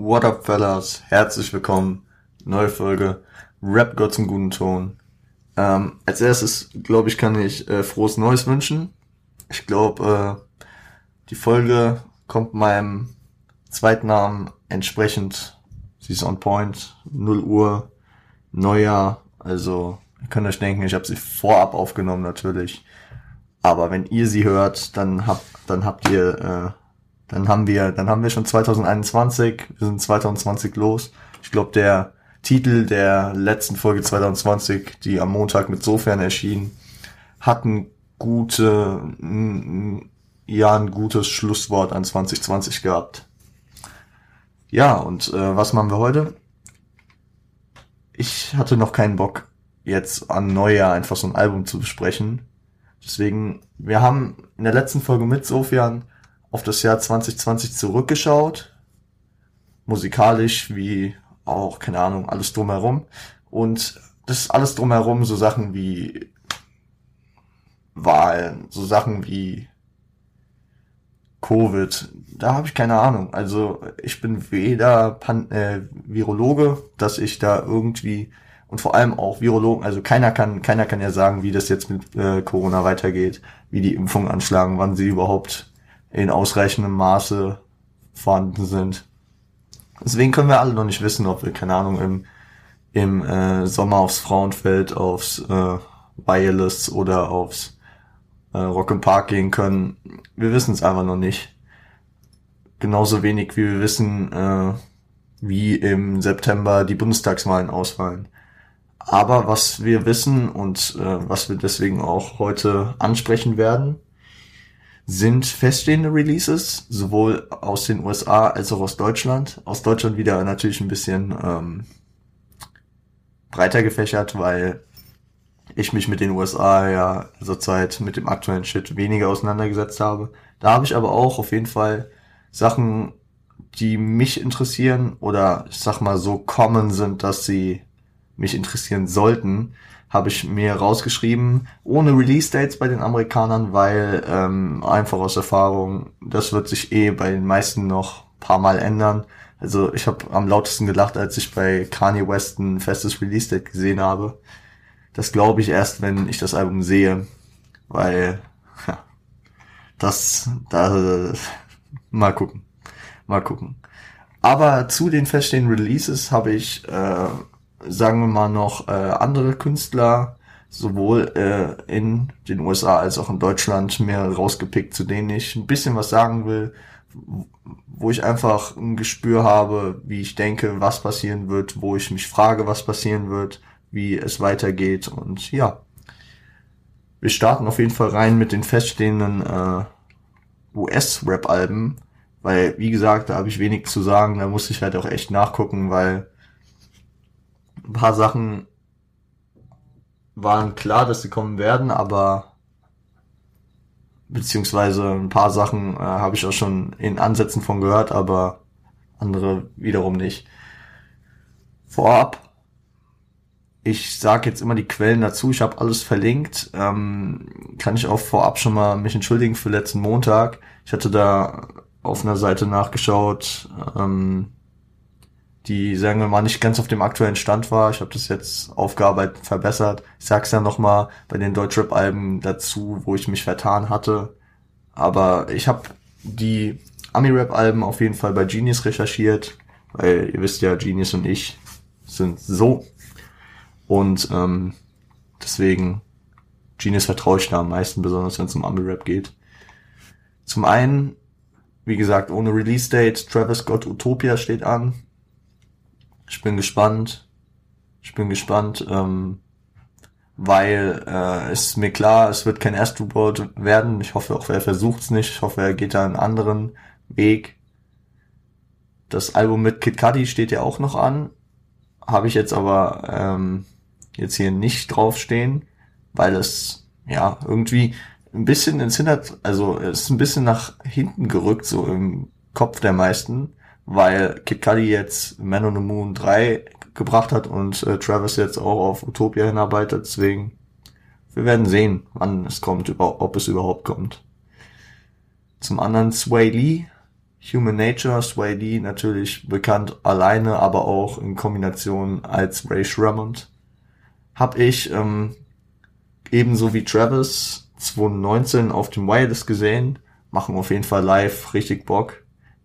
What up, fellas? Herzlich willkommen. Neue Folge. Rap Gott zum guten Ton. Ähm, als erstes, glaube ich, kann ich äh, frohes Neues wünschen. Ich glaube, äh, die Folge kommt meinem zweiten Namen entsprechend. Sie ist on point. 0 Uhr. Neujahr. Also, ihr könnt euch denken, ich habe sie vorab aufgenommen natürlich. Aber wenn ihr sie hört, dann habt, dann habt ihr, äh, dann haben wir, dann haben wir schon 2021. Wir sind 2020 los. Ich glaube, der Titel der letzten Folge 2020, die am Montag mit Sofern erschien, hat ein gute, ja, ein gutes Schlusswort an 2020 gehabt. Ja, und äh, was machen wir heute? Ich hatte noch keinen Bock, jetzt an Neujahr einfach so ein Album zu besprechen. Deswegen, wir haben in der letzten Folge mit Sofian auf das Jahr 2020 zurückgeschaut. Musikalisch wie auch, keine Ahnung, alles drumherum. Und das alles drumherum, so Sachen wie Wahlen, so Sachen wie Covid, da habe ich keine Ahnung. Also ich bin weder Pan äh, Virologe, dass ich da irgendwie und vor allem auch Virologen, also keiner kann, keiner kann ja sagen, wie das jetzt mit äh, Corona weitergeht, wie die Impfungen anschlagen, wann sie überhaupt in ausreichendem Maße vorhanden sind. Deswegen können wir alle noch nicht wissen, ob wir, keine Ahnung, im, im äh, Sommer aufs Frauenfeld, aufs äh, Wireless oder aufs äh, Rock im Park gehen können. Wir wissen es einfach noch nicht. Genauso wenig wie wir wissen, äh, wie im September die Bundestagswahlen ausfallen. Aber was wir wissen und äh, was wir deswegen auch heute ansprechen werden, sind feststehende Releases, sowohl aus den USA als auch aus Deutschland. Aus Deutschland wieder natürlich ein bisschen ähm, breiter gefächert, weil ich mich mit den USA ja zurzeit mit dem aktuellen Shit weniger auseinandergesetzt habe. Da habe ich aber auch auf jeden Fall Sachen, die mich interessieren oder ich sag mal so common sind, dass sie mich interessieren sollten, habe ich mir rausgeschrieben, ohne Release-Dates bei den Amerikanern, weil ähm, einfach aus Erfahrung, das wird sich eh bei den meisten noch paar Mal ändern. Also ich habe am lautesten gelacht, als ich bei Kanye West ein festes Release-Date gesehen habe. Das glaube ich erst, wenn ich das Album sehe, weil ja, das, da mal gucken, mal gucken. Aber zu den feststehenden Releases habe ich äh, sagen wir mal noch, äh, andere Künstler, sowohl äh, in den USA als auch in Deutschland, mehr rausgepickt, zu denen ich ein bisschen was sagen will, wo ich einfach ein Gespür habe, wie ich denke, was passieren wird, wo ich mich frage, was passieren wird, wie es weitergeht und ja. Wir starten auf jeden Fall rein mit den feststehenden äh, US-Rap-Alben, weil, wie gesagt, da habe ich wenig zu sagen, da muss ich halt auch echt nachgucken, weil ein paar Sachen waren klar, dass sie kommen werden, aber beziehungsweise ein paar Sachen äh, habe ich auch schon in Ansätzen von gehört, aber andere wiederum nicht. Vorab, ich sage jetzt immer die Quellen dazu, ich habe alles verlinkt, ähm, kann ich auch vorab schon mal mich entschuldigen für letzten Montag. Ich hatte da auf einer Seite nachgeschaut, ähm, die, sagen wir mal, nicht ganz auf dem aktuellen Stand war. Ich habe das jetzt aufgearbeitet, verbessert. Ich sag's ja nochmal bei den Deutschrap-Alben dazu, wo ich mich vertan hatte. Aber ich habe die Ami-Rap-Alben auf jeden Fall bei Genius recherchiert, weil ihr wisst ja, Genius und ich sind so. Und ähm, deswegen Genius vertraue ich da am meisten, besonders wenn es um Ami-Rap geht. Zum einen, wie gesagt, ohne Release-Date, Travis Scott Utopia steht an. Ich bin gespannt. Ich bin gespannt, ähm, weil äh, ist mir klar, es wird kein Astroworld werden. Ich hoffe auch, er versucht's nicht. Ich hoffe, er geht da einen anderen Weg. Das Album mit Kid Cudi steht ja auch noch an. Habe ich jetzt aber ähm, jetzt hier nicht draufstehen, weil es ja irgendwie ein bisschen ins Hinter, also es ist ein bisschen nach hinten gerückt, so im Kopf der meisten weil Kid Cudi jetzt Man on the Moon 3 gebracht hat und äh, Travis jetzt auch auf Utopia hinarbeitet. Deswegen, wir werden sehen, wann es kommt, ob es überhaupt kommt. Zum anderen Sway Lee Human Nature, Sway Lee natürlich bekannt alleine, aber auch in Kombination als Ray Shremmond. Hab ich ähm, ebenso wie Travis 2019 auf dem Wireless gesehen, machen auf jeden Fall live richtig Bock.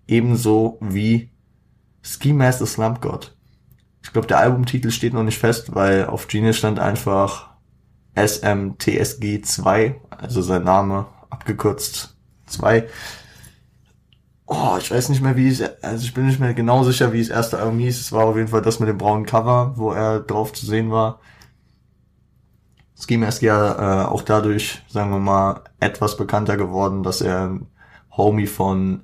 Ebenso wie Ski Master Slump God. Ich glaube, der Albumtitel steht noch nicht fest, weil auf Genius stand einfach SMTSG 2, also sein Name abgekürzt 2. Oh, ich weiß nicht mehr, wie es, also ich bin nicht mehr genau sicher, wie es erste Album hieß. Es war auf jeden Fall das mit dem braunen Cover, wo er drauf zu sehen war. Ski Mask ja äh, auch dadurch, sagen wir mal, etwas bekannter geworden, dass er ein Homie von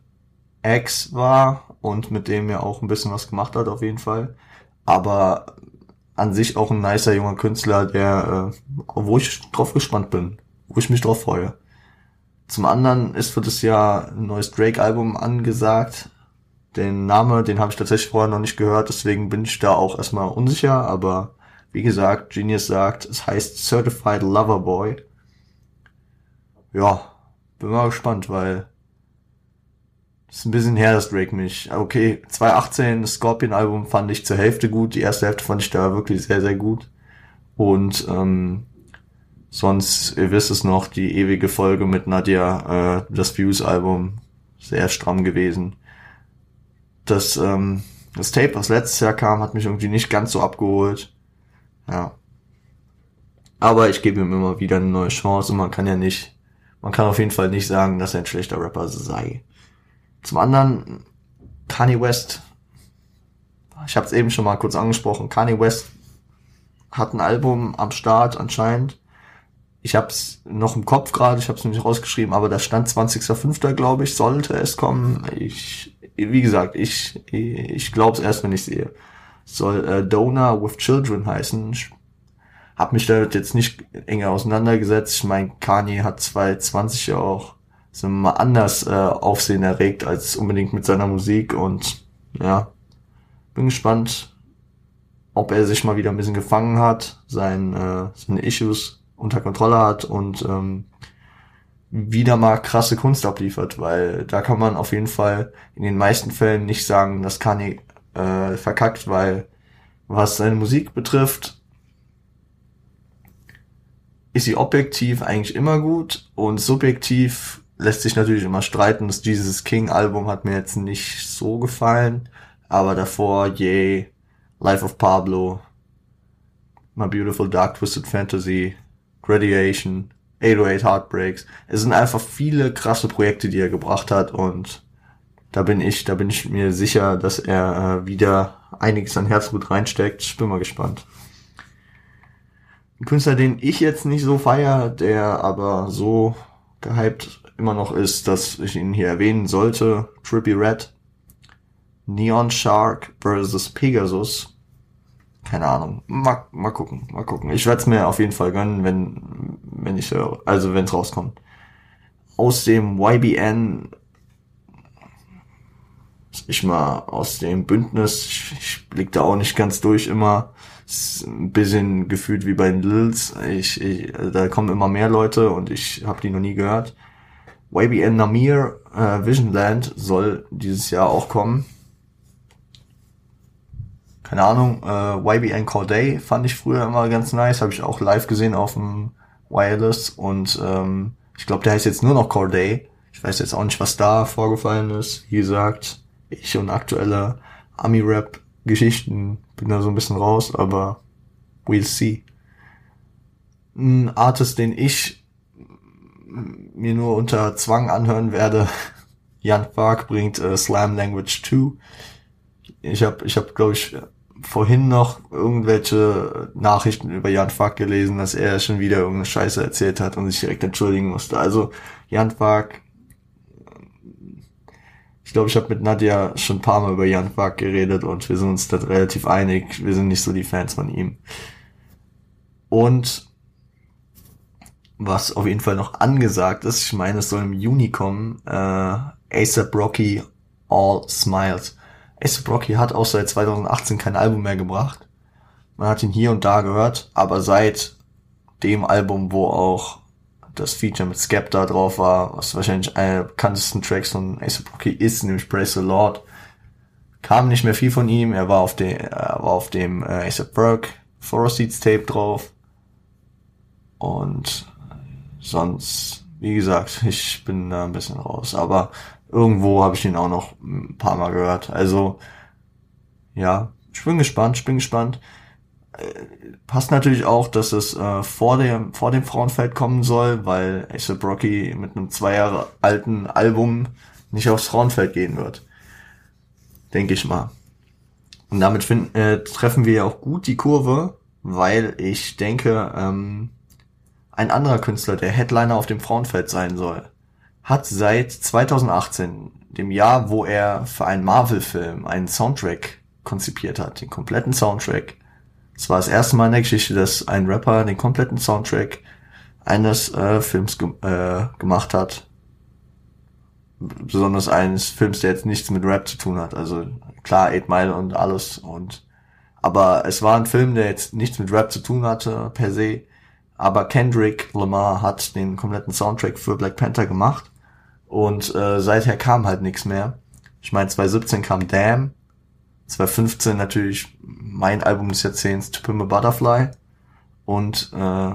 X war und mit dem er auch ein bisschen was gemacht hat, auf jeden Fall. Aber an sich auch ein nicer junger Künstler, der, äh, wo ich drauf gespannt bin, wo ich mich drauf freue. Zum anderen ist für das Jahr ein neues Drake-Album angesagt. Den Name, den habe ich tatsächlich vorher noch nicht gehört, deswegen bin ich da auch erstmal unsicher, aber wie gesagt, Genius sagt, es heißt Certified Lover Boy. Ja, bin mal gespannt, weil ist ein bisschen her, dass Drake mich. Okay, 2018, das Scorpion-Album fand ich zur Hälfte gut. Die erste Hälfte fand ich da wirklich sehr, sehr gut. Und ähm, sonst, ihr wisst es noch, die ewige Folge mit Nadia, äh, das Views-Album, sehr stramm gewesen. Das, ähm, das Tape, was letztes Jahr kam, hat mich irgendwie nicht ganz so abgeholt. Ja. Aber ich gebe ihm immer wieder eine neue Chance und man kann ja nicht, man kann auf jeden Fall nicht sagen, dass er ein schlechter Rapper sei. Zum anderen Kanye West. Ich habe es eben schon mal kurz angesprochen. Kanye West hat ein Album am Start anscheinend. Ich habe es noch im Kopf gerade, ich habe es nicht rausgeschrieben, aber da stand 20.05. glaube ich, sollte es kommen. Ich, wie gesagt, ich, ich glaube es erst, wenn ich sehe. Soll äh, Donor with Children heißen. Ich hab mich da jetzt nicht enger auseinandergesetzt. Ich meine, Kanye hat 2020 ja auch wir mal, anders äh, Aufsehen erregt als unbedingt mit seiner Musik und ja, bin gespannt, ob er sich mal wieder ein bisschen gefangen hat, sein, äh, seine Issues unter Kontrolle hat und ähm, wieder mal krasse Kunst abliefert, weil da kann man auf jeden Fall in den meisten Fällen nicht sagen, dass Kanye äh, verkackt, weil was seine Musik betrifft, ist sie objektiv eigentlich immer gut und subjektiv lässt sich natürlich immer streiten. Das Jesus King Album hat mir jetzt nicht so gefallen, aber davor Yay, Life of Pablo, My Beautiful Dark Twisted Fantasy, Gradiation, 808 Heartbreaks. Es sind einfach viele krasse Projekte, die er gebracht hat und da bin ich, da bin ich mir sicher, dass er äh, wieder einiges an Herzblut reinsteckt. Ich bin mal gespannt. Ein Künstler, den ich jetzt nicht so feier, der aber so gehypt immer noch ist, dass ich ihn hier erwähnen sollte. Trippy Red, Neon Shark versus Pegasus. Keine Ahnung. Mal, mal gucken, mal gucken. Ich werde es mir auf jeden Fall gönnen, wenn, wenn ich höre. Also wenn es rauskommt. Aus dem YBN ich mal aus dem Bündnis, ich, ich blick da auch nicht ganz durch immer. Ein bisschen gefühlt wie bei den Lils. Ich, ich, da kommen immer mehr Leute und ich habe die noch nie gehört. YBN Namir äh, Visionland soll dieses Jahr auch kommen. Keine Ahnung, äh, YBN Corday fand ich früher immer ganz nice, habe ich auch live gesehen auf dem Wireless und ähm, ich glaube, der heißt jetzt nur noch Corday. Ich weiß jetzt auch nicht, was da vorgefallen ist. Wie gesagt, ich und aktuelle Ami-Rap-Geschichten bin da so ein bisschen raus, aber we'll see. Ein Artist, den ich mir nur unter Zwang anhören werde. Jan Park bringt äh, Slam Language 2. Ich habe, ich hab, glaube ich, vorhin noch irgendwelche Nachrichten über Jan Fark gelesen, dass er schon wieder irgendeine Scheiße erzählt hat und sich direkt entschuldigen musste. Also Jan Fark, ich glaube, ich habe mit Nadja schon ein paar Mal über Jan Fark geredet und wir sind uns da relativ einig. Wir sind nicht so die Fans von ihm. Und was auf jeden Fall noch angesagt ist. Ich meine, es soll im Juni kommen. Äh, ASAP Rocky All Smiles. ASAP Rocky hat auch seit 2018 kein Album mehr gebracht. Man hat ihn hier und da gehört, aber seit dem Album, wo auch das Feature mit Skepta drauf war, was wahrscheinlich einer der bekanntesten Tracks von ASAP Rocky ist, nämlich Praise the Lord. Kam nicht mehr viel von ihm, er war auf dem, er war auf dem äh, ASAP Rock Forest Seeds Tape drauf. Und sonst, wie gesagt, ich bin da ein bisschen raus. Aber irgendwo habe ich ihn auch noch ein paar Mal gehört. Also, ja, ich bin gespannt, ich bin gespannt. Passt natürlich auch, dass es äh, vor dem vor dem Frauenfeld kommen soll, weil A$AP Rocky mit einem zwei Jahre alten Album nicht aufs Frauenfeld gehen wird. Denke ich mal. Und damit find, äh, treffen wir ja auch gut die Kurve, weil ich denke, ähm, ein anderer Künstler, der Headliner auf dem Frauenfeld sein soll, hat seit 2018, dem Jahr, wo er für einen Marvel-Film einen Soundtrack konzipiert hat, den kompletten Soundtrack, es war das erste Mal in der Geschichte, dass ein Rapper den kompletten Soundtrack eines äh, Films ge äh, gemacht hat. Besonders eines Films, der jetzt nichts mit Rap zu tun hat. Also klar, Eight Mile und alles. Und aber es war ein Film, der jetzt nichts mit Rap zu tun hatte per se. Aber Kendrick Lamar hat den kompletten Soundtrack für Black Panther gemacht. Und äh, seither kam halt nichts mehr. Ich meine, 2017 kam Damn. 2015 natürlich mein Album des Jahrzehnts, To Pimp a Butterfly. Und äh,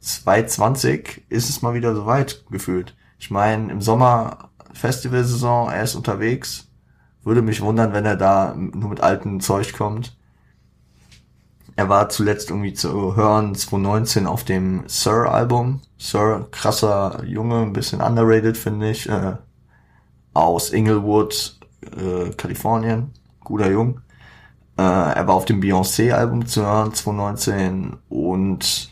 2020 ist es mal wieder soweit gefühlt. Ich meine, im Sommer Festivalsaison, er ist unterwegs. Würde mich wundern, wenn er da nur mit altem Zeug kommt. Er war zuletzt irgendwie zu hören 2019 auf dem Sir-Album. Sir, krasser Junge, ein bisschen underrated, finde ich. Äh, aus Inglewood, äh, Kalifornien guter Jung. Äh, er war auf dem Beyoncé-Album zu hören 2019 und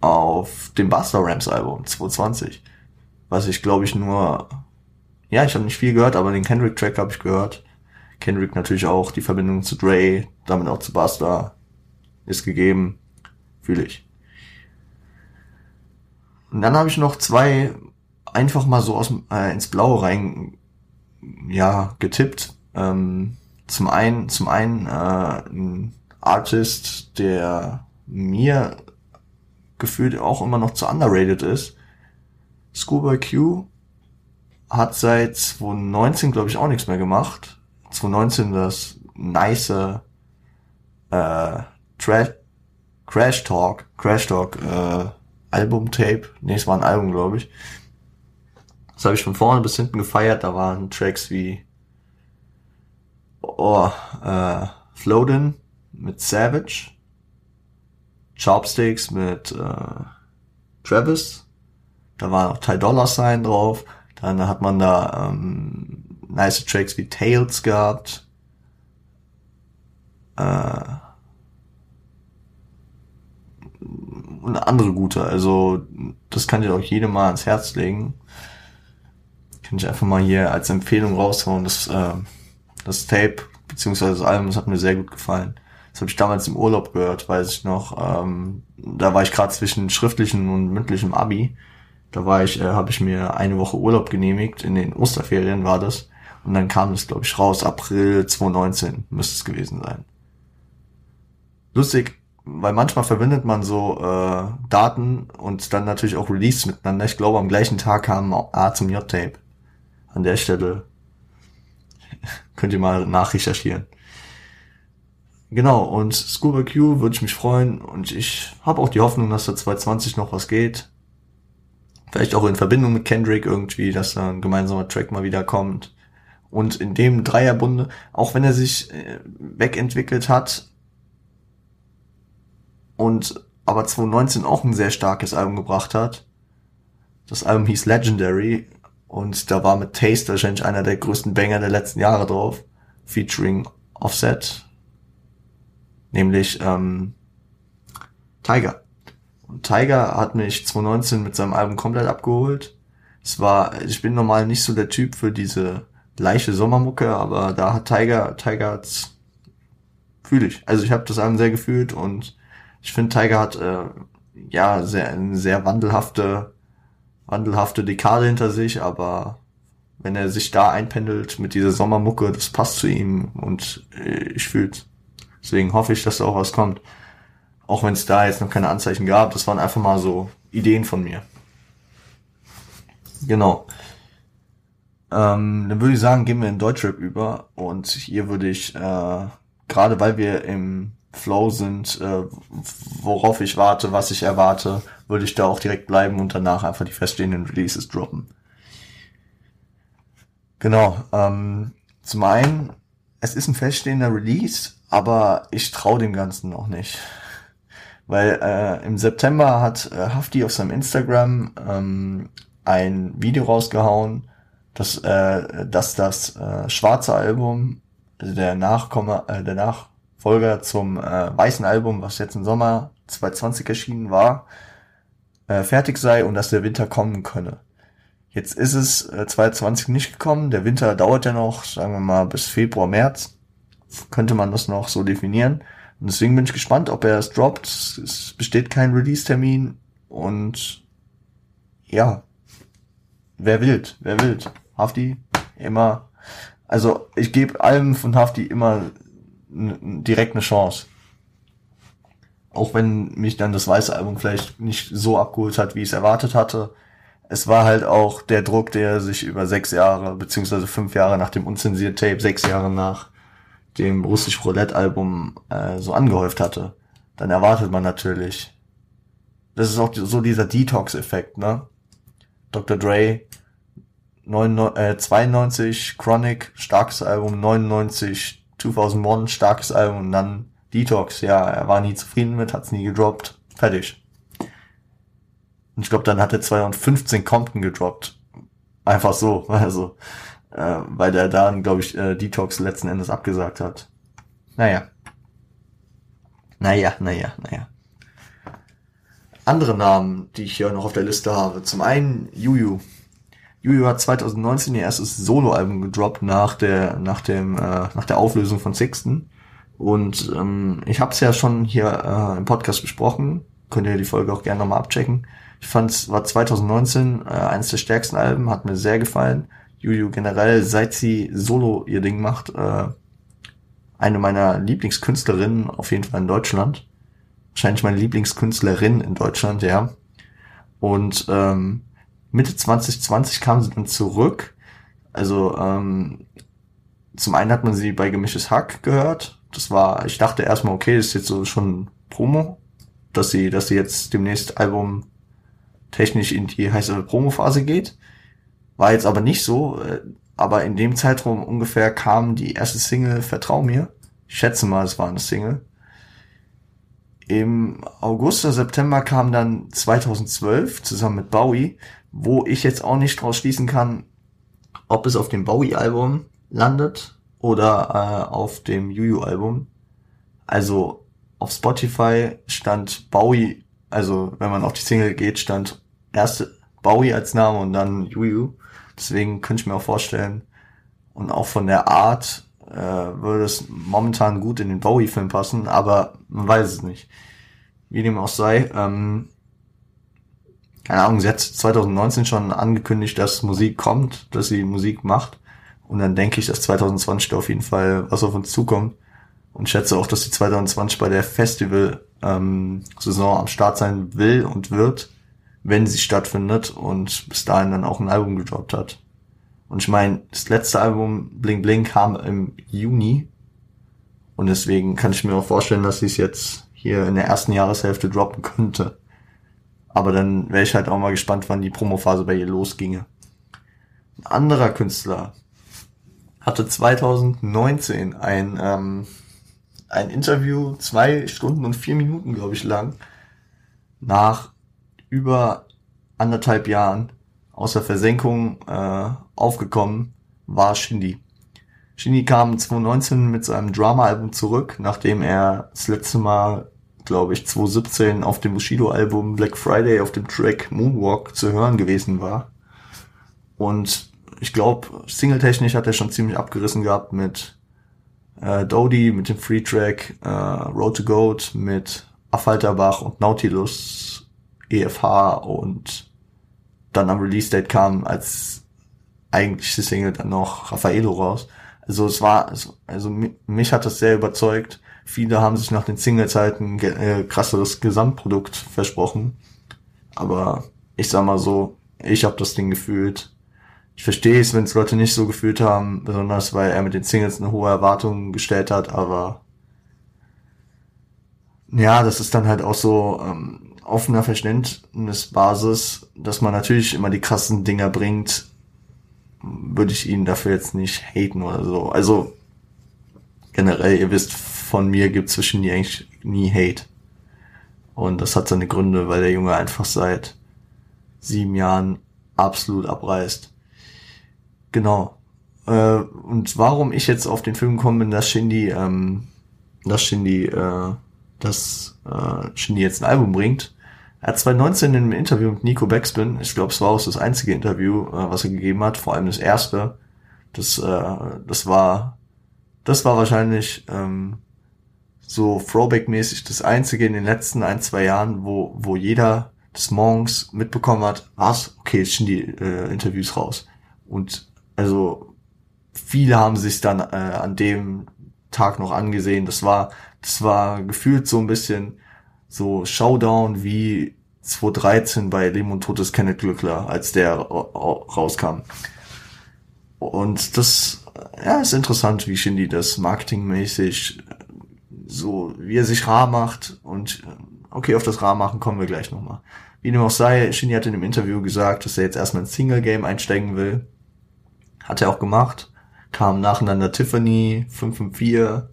auf dem Buster Rams Album 2020. Was ich glaube ich nur, ja, ich habe nicht viel gehört, aber den Kendrick Track habe ich gehört. Kendrick natürlich auch, die Verbindung zu Dre, damit auch zu Buster ist gegeben. Fühle ich. Und dann habe ich noch zwei einfach mal so aus, äh, ins Blaue rein ja, getippt. Ähm, zum einen, zum einen äh, ein Artist, der mir gefühlt auch immer noch zu underrated ist. Scuba Q hat seit 2019, glaube ich, auch nichts mehr gemacht. 2019 das nice äh, Trash Crash Talk, Crash Talk äh, Album Tape. Nee, es war ein Album, glaube ich. Das habe ich von vorne bis hinten gefeiert. Da waren Tracks wie oh, äh, Floatin mit Savage, Chopsticks mit äh, Travis. Da war auch Ty Dollar Sign drauf. Dann hat man da ähm, nice Tracks wie Tales gehabt. Äh, und andere gute. Also das kann ich auch jedem mal ans Herz legen kann ich einfach mal hier als Empfehlung raushauen. Das, äh, das Tape beziehungsweise das Album, das hat mir sehr gut gefallen. Das habe ich damals im Urlaub gehört, weiß ich noch. Ähm, da war ich gerade zwischen schriftlichen und mündlichem Abi. Da war ich, äh, habe ich mir eine Woche Urlaub genehmigt. In den Osterferien war das. Und dann kam das, glaube ich, raus. April 2019 müsste es gewesen sein. Lustig, weil manchmal verbindet man so äh, Daten und dann natürlich auch Release miteinander. Ich glaube, am gleichen Tag kam A zum J-Tape an der Stelle könnt ihr mal nachrecherchieren. Genau, und Scuba Q würde ich mich freuen und ich habe auch die Hoffnung, dass da 2020 noch was geht. Vielleicht auch in Verbindung mit Kendrick irgendwie, dass da ein gemeinsamer Track mal wieder kommt. Und in dem Dreierbunde, auch wenn er sich äh, wegentwickelt hat und aber 2019 auch ein sehr starkes Album gebracht hat. Das Album hieß Legendary und da war mit Taste wahrscheinlich einer der größten Banger der letzten Jahre drauf, featuring Offset, nämlich ähm, Tiger. Und Tiger hat mich 2019 mit seinem Album komplett abgeholt. Es war, ich bin normal nicht so der Typ für diese leichte Sommermucke, aber da hat Tiger, Tiger hat's fühle ich. Also ich habe das Album sehr gefühlt und ich finde Tiger hat äh, ja sehr eine sehr wandelhafte wandelhafte Dekade hinter sich, aber wenn er sich da einpendelt mit dieser Sommermucke, das passt zu ihm und äh, ich fühl's. Deswegen hoffe ich, dass da auch was kommt. Auch wenn es da jetzt noch keine Anzeichen gab, das waren einfach mal so Ideen von mir. Genau. Ähm, dann würde ich sagen, gehen wir in Deutschrap über und hier würde ich, äh, gerade weil wir im Flow sind, äh, worauf ich warte, was ich erwarte, würde ich da auch direkt bleiben und danach einfach die feststehenden Releases droppen. Genau. Ähm, zum einen, es ist ein feststehender Release, aber ich traue dem Ganzen noch nicht. Weil äh, im September hat äh, Hafti auf seinem Instagram ähm, ein Video rausgehauen, dass, äh, dass das äh, schwarze Album, also der Nachkommer, äh, der Nachfolger zum äh, weißen Album, was jetzt im Sommer 2020 erschienen war, äh, fertig sei und dass der Winter kommen könne. Jetzt ist es äh, 2020 nicht gekommen. Der Winter dauert ja noch, sagen wir mal, bis Februar, März. Könnte man das noch so definieren. Und deswegen bin ich gespannt, ob er es droppt. Es besteht kein Release-Termin. Und ja, wer wild, wer wild. Hafti, immer. Also ich gebe allem von Hafti immer direkt eine Chance. Auch wenn mich dann das weiße Album vielleicht nicht so abgeholt hat, wie ich es erwartet hatte es war halt auch der Druck, der sich über sechs Jahre, beziehungsweise fünf Jahre nach dem unzensierten Tape, sechs Jahre nach dem russisch Roulette-Album äh, so angehäuft hatte. Dann erwartet man natürlich. Das ist auch so dieser Detox-Effekt, ne? Dr. Dre, 99, äh, 92, Chronic, starkes Album, 99, 2001, starkes Album und dann Detox. Ja, er war nie zufrieden mit, hat's nie gedroppt. Fertig. Und ich glaube, dann hat er 2015 Compton gedroppt. Einfach so, also, äh, weil der dann, glaube ich, äh, Detox letzten Endes abgesagt hat. Naja. Naja, naja, naja. Andere Namen, die ich hier noch auf der Liste habe. Zum einen Juju. Juju hat 2019 ihr erstes Soloalbum gedroppt nach der nach dem äh, nach der Auflösung von Sixten und ähm, ich habe es ja schon hier äh, im Podcast besprochen. Könnt ihr die Folge auch gerne nochmal abchecken. Ich fand es war 2019 äh, eines der stärksten Alben, hat mir sehr gefallen. Juju generell, seit sie solo ihr Ding macht, äh, eine meiner Lieblingskünstlerinnen auf jeden Fall in Deutschland. Wahrscheinlich meine Lieblingskünstlerin in Deutschland, ja. Und ähm, Mitte 2020 kam sie dann zurück. Also ähm, zum einen hat man sie bei Gemisches Hack gehört. Das war, ich dachte erstmal, okay, das ist jetzt so schon Promo, dass sie, dass sie jetzt demnächst Album technisch in die heiße Promophase geht. War jetzt aber nicht so, äh, aber in dem Zeitraum ungefähr kam die erste Single Vertrau mir. Ich schätze mal, es war eine Single. Im August oder September kam dann 2012 zusammen mit Bowie, wo ich jetzt auch nicht draus schließen kann, ob es auf dem Bowie-Album landet oder äh, auf dem Juju-Album. Also auf Spotify stand Bowie also wenn man auf die Single geht, stand erste Bowie als Name und dann Juju. Deswegen könnte ich mir auch vorstellen, und auch von der Art äh, würde es momentan gut in den Bowie-Film passen, aber man weiß es nicht. Wie dem auch sei, ähm, keine Ahnung, sie hat 2019 schon angekündigt, dass Musik kommt, dass sie Musik macht. Und dann denke ich, dass 2020 auf jeden Fall was auf uns zukommt. Und schätze auch, dass sie 2020 bei der Festival ähm, am Start sein will und wird, wenn sie stattfindet und bis dahin dann auch ein Album gedroppt hat. Und ich meine, das letzte Album Bling Bling kam im Juni und deswegen kann ich mir auch vorstellen, dass sie es jetzt hier in der ersten Jahreshälfte droppen könnte. Aber dann wäre ich halt auch mal gespannt, wann die Promophase bei ihr losginge. Ein anderer Künstler hatte 2019 ein ähm, ein Interview, zwei Stunden und vier Minuten, glaube ich, lang, nach über anderthalb Jahren aus der Versenkung äh, aufgekommen, war Shindy. Shindy kam 2019 mit seinem Drama-Album zurück, nachdem er das letzte Mal, glaube ich, 2017 auf dem Bushido-Album Black Friday auf dem Track Moonwalk zu hören gewesen war. Und ich glaube, singletechnisch hat er schon ziemlich abgerissen gehabt mit äh, Dodie mit dem Free Track, äh, Road to Goat mit Affalterbach und Nautilus, EFH und dann am Release Date kam als eigentliche Single dann noch Raffaello raus. also es war, also, also mich hat das sehr überzeugt. Viele haben sich nach den Singles halt ein äh, krasseres Gesamtprodukt versprochen. Aber ich sag mal so, ich habe das Ding gefühlt. Ich verstehe es, wenn es Leute nicht so gefühlt haben, besonders weil er mit den Singles eine hohe Erwartung gestellt hat, aber ja, das ist dann halt auch so ähm, offener Verständnisbasis, dass man natürlich immer die krassen Dinger bringt, würde ich ihn dafür jetzt nicht haten oder so. Also generell, ihr wisst, von mir gibt zwischen die eigentlich nie Hate. Und das hat seine Gründe, weil der Junge einfach seit sieben Jahren absolut abreißt. Genau. Äh, und warum ich jetzt auf den Film gekommen bin, dass Shindy, ähm, dass Shindy, äh, dass äh, Shindy jetzt ein Album bringt. Er hat 2019 in einem Interview mit Nico Backspin, ich glaube, es war auch das einzige Interview, äh, was er gegeben hat, vor allem das erste. Das, äh, das war, das war wahrscheinlich ähm, so Throwback-mäßig das einzige in den letzten ein, zwei Jahren, wo, wo jeder des Morgens mitbekommen hat, was, okay, jetzt sind die äh, Interviews raus. Und also viele haben sich dann äh, an dem Tag noch angesehen. Das war, das war gefühlt so ein bisschen so Showdown wie 2013 bei Leben und Todes Kenneth Glückler, als der rauskam. Und das, ja, ist interessant, wie Shindy das marketingmäßig so, wie er sich rar macht und okay, auf das rar machen kommen wir gleich nochmal. Wie dem auch sei, Shindy hat in dem Interview gesagt, dass er jetzt erstmal ins Single-Game einsteigen will. Hat er auch gemacht. Kam nacheinander Tiffany, 554,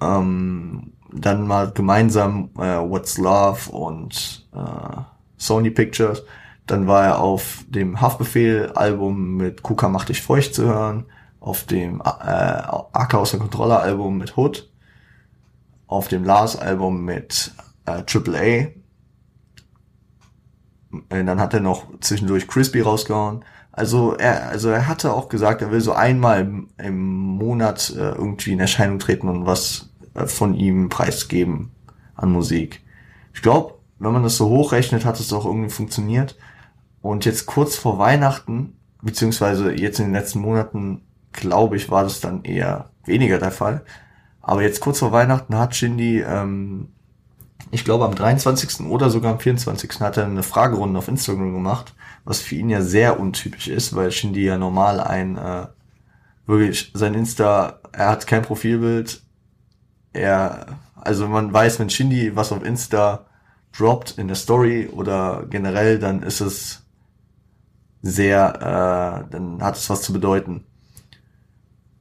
ähm, dann mal gemeinsam äh, What's Love und äh, Sony Pictures. Dann war er auf dem Haftbefehl-Album mit Kuka macht dich feucht zu hören, auf dem äh, Acker aus der Kontrolle-Album mit Hood, auf dem Lars-Album mit äh, Triple A. dann hat er noch zwischendurch Crispy rausgehauen. Also er, also er hatte auch gesagt, er will so einmal im, im Monat äh, irgendwie in Erscheinung treten und was äh, von ihm preisgeben an Musik. Ich glaube, wenn man das so hochrechnet, hat es auch irgendwie funktioniert. Und jetzt kurz vor Weihnachten, beziehungsweise jetzt in den letzten Monaten, glaube ich, war das dann eher weniger der Fall. Aber jetzt kurz vor Weihnachten hat Shindy, ähm, ich glaube am 23. oder sogar am 24. hat er eine Fragerunde auf Instagram gemacht was für ihn ja sehr untypisch ist, weil Shindy ja normal ein, äh, wirklich, sein Insta, er hat kein Profilbild, er, also man weiß, wenn Shindy was auf Insta droppt in der Story oder generell, dann ist es sehr, äh, dann hat es was zu bedeuten.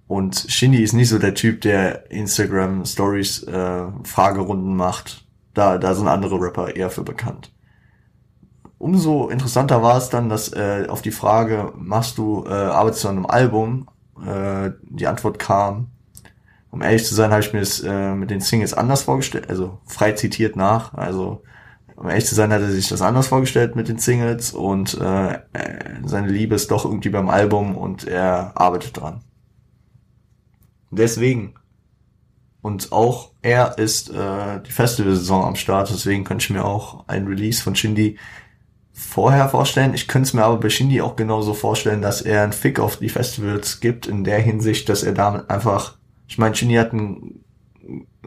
Und Shindy ist nicht so der Typ, der Instagram Stories äh, Fragerunden macht. Da, da sind andere Rapper eher für bekannt umso interessanter war es dann, dass äh, auf die Frage, machst du, äh, arbeitest du an einem Album, äh, die Antwort kam, um ehrlich zu sein, habe ich mir das äh, mit den Singles anders vorgestellt, also frei zitiert nach, also um ehrlich zu sein, hat er sich das anders vorgestellt mit den Singles und äh, seine Liebe ist doch irgendwie beim Album und er arbeitet dran. Deswegen. Und auch er ist äh, die Festival-Saison am Start, deswegen könnte ich mir auch ein Release von Shindy vorher vorstellen. Ich könnte es mir aber bei Shindy auch genauso vorstellen, dass er einen Fick auf die Festivals gibt, in der Hinsicht, dass er damit einfach, ich meine, Shindy hat ein,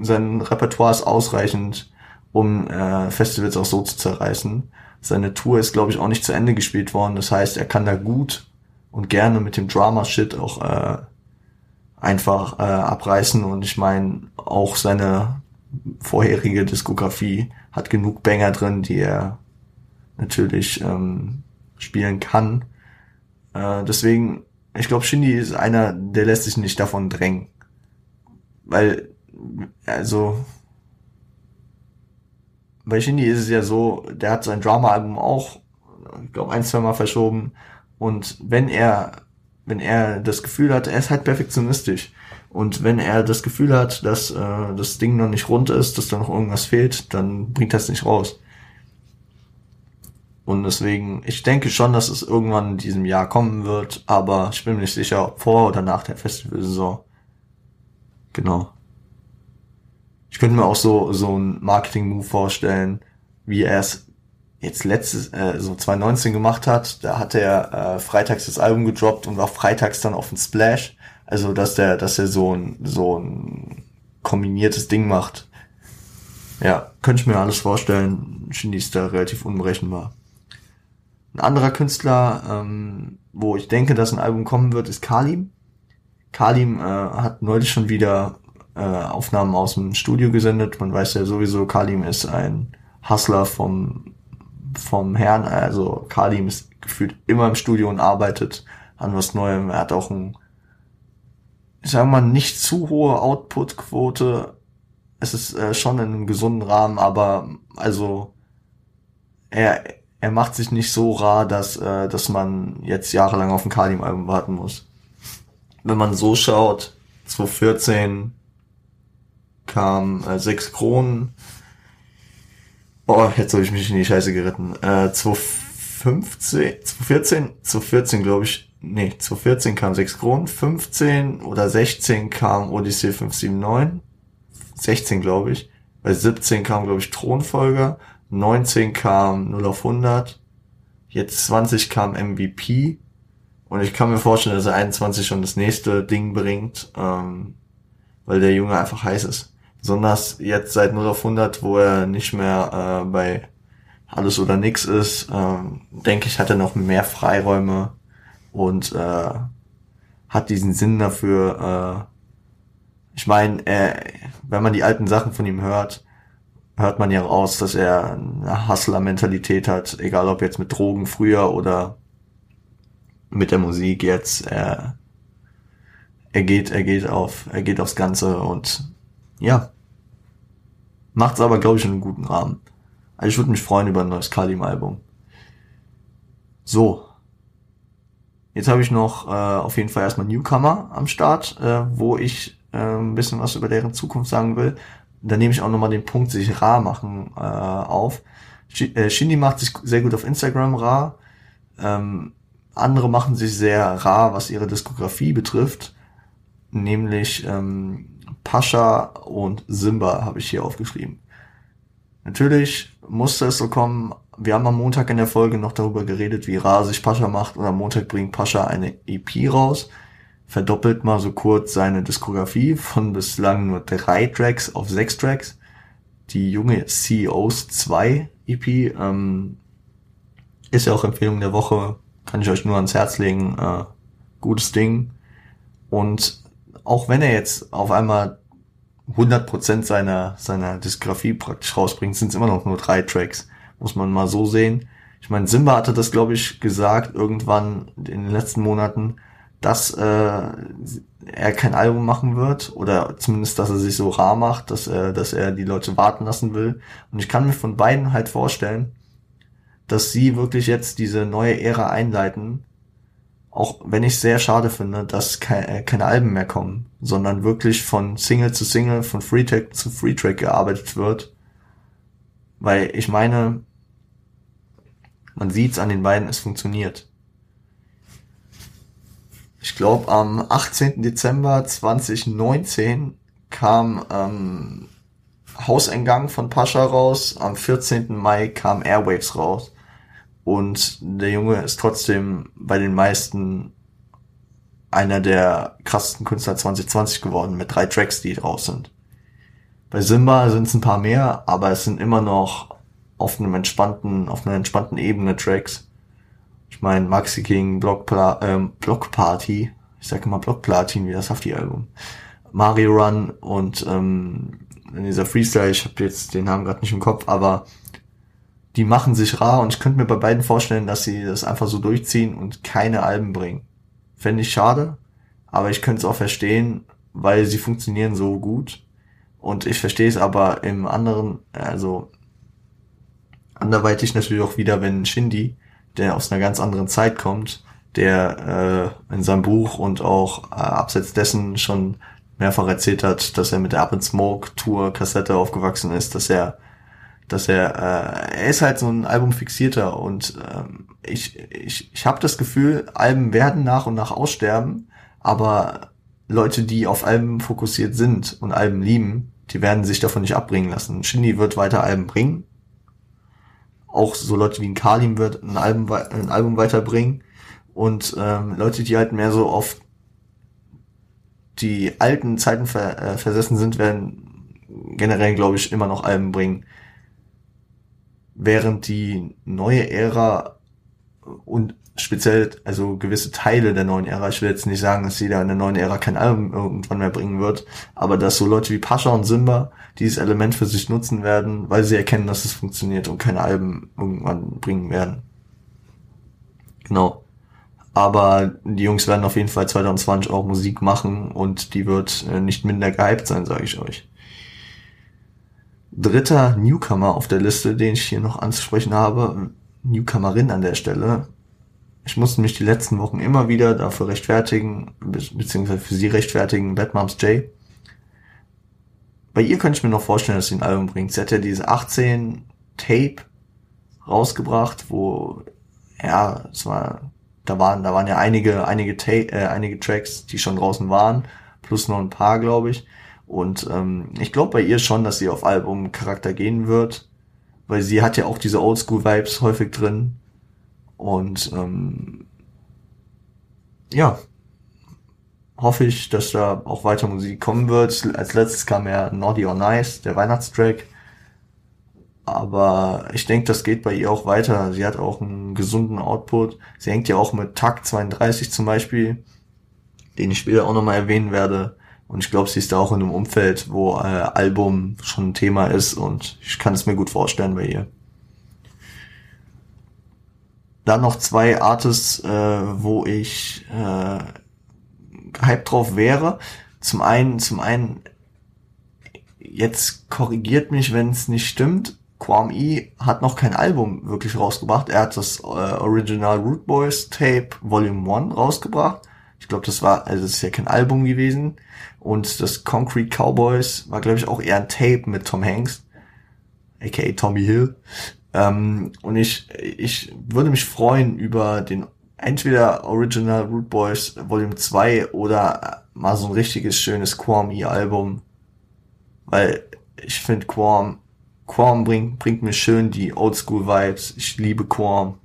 sein Repertoire ist ausreichend, um äh, Festivals auch so zu zerreißen. Seine Tour ist, glaube ich, auch nicht zu Ende gespielt worden. Das heißt, er kann da gut und gerne mit dem Drama-Shit auch äh, einfach äh, abreißen. Und ich meine, auch seine vorherige Diskografie hat genug Banger drin, die er natürlich ähm, spielen kann. Äh, deswegen, ich glaube, Shindy ist einer, der lässt sich nicht davon drängen. Weil, also, bei Shindy ist es ja so, der hat sein Drama-Album auch, ich glaube, ein, zwei Mal verschoben. Und wenn er, wenn er das Gefühl hat, er ist halt perfektionistisch. Und wenn er das Gefühl hat, dass äh, das Ding noch nicht rund ist, dass da noch irgendwas fehlt, dann bringt das nicht raus. Und deswegen, ich denke schon, dass es irgendwann in diesem Jahr kommen wird, aber ich bin mir nicht sicher, ob vor oder nach der Festivalsaison. Genau. Ich könnte mir auch so, so ein Marketing-Move vorstellen, wie er es jetzt letztes, äh, so 2019 gemacht hat. Da hat er äh, freitags das Album gedroppt und war freitags dann auf den Splash. Also, dass der, dass er so ein, so ein kombiniertes Ding macht. Ja, könnte ich mir alles vorstellen. Shindy ist da relativ unberechenbar. Ein anderer Künstler, ähm, wo ich denke, dass ein Album kommen wird, ist Kalim. Kalim äh, hat neulich schon wieder äh, Aufnahmen aus dem Studio gesendet. Man weiß ja sowieso, Kalim ist ein Hustler vom, vom Herrn. Also Kalim ist gefühlt immer im Studio und arbeitet an was Neuem. Er hat auch ein, ich sag mal, nicht zu hohe Output-Quote. Es ist äh, schon in einem gesunden Rahmen, aber also er, er macht sich nicht so rar, dass, äh, dass man jetzt jahrelang auf ein Kalim-Album warten muss. Wenn man so schaut, 2014 kam äh, 6 Kronen. Oh, jetzt habe ich mich in die Scheiße geritten. Äh, 2015, 2014, 2014 glaube ich, nee, 2014 kam 6 Kronen, 15 oder 16 kam Odyssey 579, 16 glaube ich, bei 17 kam glaube ich Thronfolger 19 kam 0 auf 100, jetzt 20 kam MVP und ich kann mir vorstellen, dass er 21 schon das nächste Ding bringt, ähm, weil der Junge einfach heiß ist. Besonders jetzt seit 0 auf 100, wo er nicht mehr äh, bei alles oder nix ist, ähm, denke ich, hat er noch mehr Freiräume und äh, hat diesen Sinn dafür. Äh, ich meine, wenn man die alten Sachen von ihm hört, hört man ja raus, dass er eine Hustler-Mentalität hat, egal ob jetzt mit Drogen früher oder mit der Musik jetzt. Er, er geht, er geht auf, er geht aufs Ganze und ja, macht's aber glaube ich in einem guten Rahmen. Also ich würde mich freuen über ein neues Kalim-Album. So, jetzt habe ich noch äh, auf jeden Fall erstmal Newcomer am Start, äh, wo ich äh, ein bisschen was über deren Zukunft sagen will da nehme ich auch nochmal den Punkt, sich rar machen äh, auf. Äh, Shindy macht sich sehr gut auf Instagram rar. Ähm, andere machen sich sehr rar, was ihre Diskografie betrifft. Nämlich ähm, Pascha und Simba habe ich hier aufgeschrieben. Natürlich musste es so kommen. Wir haben am Montag in der Folge noch darüber geredet, wie rar sich Pascha macht. Und am Montag bringt Pascha eine EP raus verdoppelt mal so kurz seine Diskografie von bislang nur drei Tracks auf sechs Tracks. Die junge CEOs 2 EP ähm, ist ja auch Empfehlung der Woche, kann ich euch nur ans Herz legen. Äh, gutes Ding. Und auch wenn er jetzt auf einmal 100% seiner, seiner Diskografie praktisch rausbringt, sind es immer noch nur drei Tracks. Muss man mal so sehen. Ich meine, Simba hatte das, glaube ich, gesagt, irgendwann in den letzten Monaten, dass äh, er kein Album machen wird oder zumindest, dass er sich so rar macht, dass er, dass er die Leute warten lassen will. Und ich kann mir von beiden halt vorstellen, dass sie wirklich jetzt diese neue Ära einleiten, auch wenn ich sehr schade finde, dass keine, äh, keine Alben mehr kommen, sondern wirklich von Single zu Single, von Freetrack zu Freetrack gearbeitet wird. Weil ich meine, man sieht's an den beiden, es funktioniert ich glaube, am 18. Dezember 2019 kam ähm, Hauseingang von Pascha raus, am 14. Mai kam Airwaves raus. Und der Junge ist trotzdem bei den meisten einer der krassesten Künstler 2020 geworden, mit drei Tracks, die raus sind. Bei Simba sind es ein paar mehr, aber es sind immer noch auf einem entspannten, auf einer entspannten Ebene Tracks. Ich meine, Maxi King, Block, ähm, Block Party, ich sage immer Block Platin, wie das Hafti-Album. Mario Run und ähm, in dieser Freestyle, ich habe jetzt den Namen gerade nicht im Kopf, aber die machen sich rar und ich könnte mir bei beiden vorstellen, dass sie das einfach so durchziehen und keine Alben bringen. Fände ich schade, aber ich könnte es auch verstehen, weil sie funktionieren so gut. Und ich verstehe es aber im anderen, also anderweitig natürlich auch wieder, wenn Shindy der aus einer ganz anderen Zeit kommt, der äh, in seinem Buch und auch äh, abseits dessen schon mehrfach erzählt hat, dass er mit der Up and Smoke Tour Kassette aufgewachsen ist, dass er dass er äh, er ist halt so ein Album fixierter und ähm, ich ich ich habe das Gefühl, Alben werden nach und nach aussterben, aber Leute, die auf Alben fokussiert sind und Alben lieben, die werden sich davon nicht abbringen lassen. Shindy wird weiter Alben bringen, auch so Leute wie ein Kalim wird ein Album, ein Album weiterbringen und ähm, Leute, die halt mehr so auf die alten Zeiten ver, äh, versessen sind, werden generell, glaube ich, immer noch Alben bringen. Während die neue Ära und speziell, also gewisse Teile der neuen Ära, ich will jetzt nicht sagen, dass jeder in der neuen Ära kein Album irgendwann mehr bringen wird, aber dass so Leute wie Pascha und Simba dieses Element für sich nutzen werden, weil sie erkennen, dass es funktioniert und keine Alben irgendwann bringen werden. Genau. Aber die Jungs werden auf jeden Fall 2020 auch Musik machen und die wird äh, nicht minder gehypt sein, sage ich euch. Dritter Newcomer auf der Liste, den ich hier noch anzusprechen habe, Newcomerin an der Stelle. Ich musste mich die letzten Wochen immer wieder dafür rechtfertigen, beziehungsweise für sie rechtfertigen, Bad Moms J. Bei ihr könnte ich mir noch vorstellen, dass sie ein Album bringt. Sie hat ja diese 18 Tape rausgebracht, wo, ja, es war da waren, da waren ja einige, einige, Ta äh, einige Tracks, die schon draußen waren, plus noch ein paar, glaube ich. Und ähm, ich glaube bei ihr schon, dass sie auf Albumcharakter gehen wird, weil sie hat ja auch diese Oldschool-Vibes häufig drin. Und ähm, ja, hoffe ich, dass da auch weiter Musik kommen wird. Als letztes kam ja Naughty or Nice, der Weihnachtstrack. Aber ich denke, das geht bei ihr auch weiter. Sie hat auch einen gesunden Output. Sie hängt ja auch mit Takt 32 zum Beispiel, den ich später auch nochmal erwähnen werde. Und ich glaube, sie ist da auch in einem Umfeld, wo äh, Album schon ein Thema ist und ich kann es mir gut vorstellen bei ihr. Dann noch zwei Artists, äh, wo ich äh, hyped drauf wäre. Zum einen, zum einen, jetzt korrigiert mich, wenn es nicht stimmt, Quam E hat noch kein Album wirklich rausgebracht. Er hat das äh, Original Root Boys Tape Volume 1 rausgebracht. Ich glaube, das war, also das ist ja kein Album gewesen. Und das Concrete Cowboys war, glaube ich, auch eher ein Tape mit Tom Hanks, aka Tommy Hill. Ähm, und ich, ich würde mich freuen über den entweder Original Root Boys Volume 2 oder mal so ein richtiges schönes Quam E Album. Weil ich finde Quam Quam bringt, bringt mir schön die Oldschool-Vibes. Ich liebe Quam.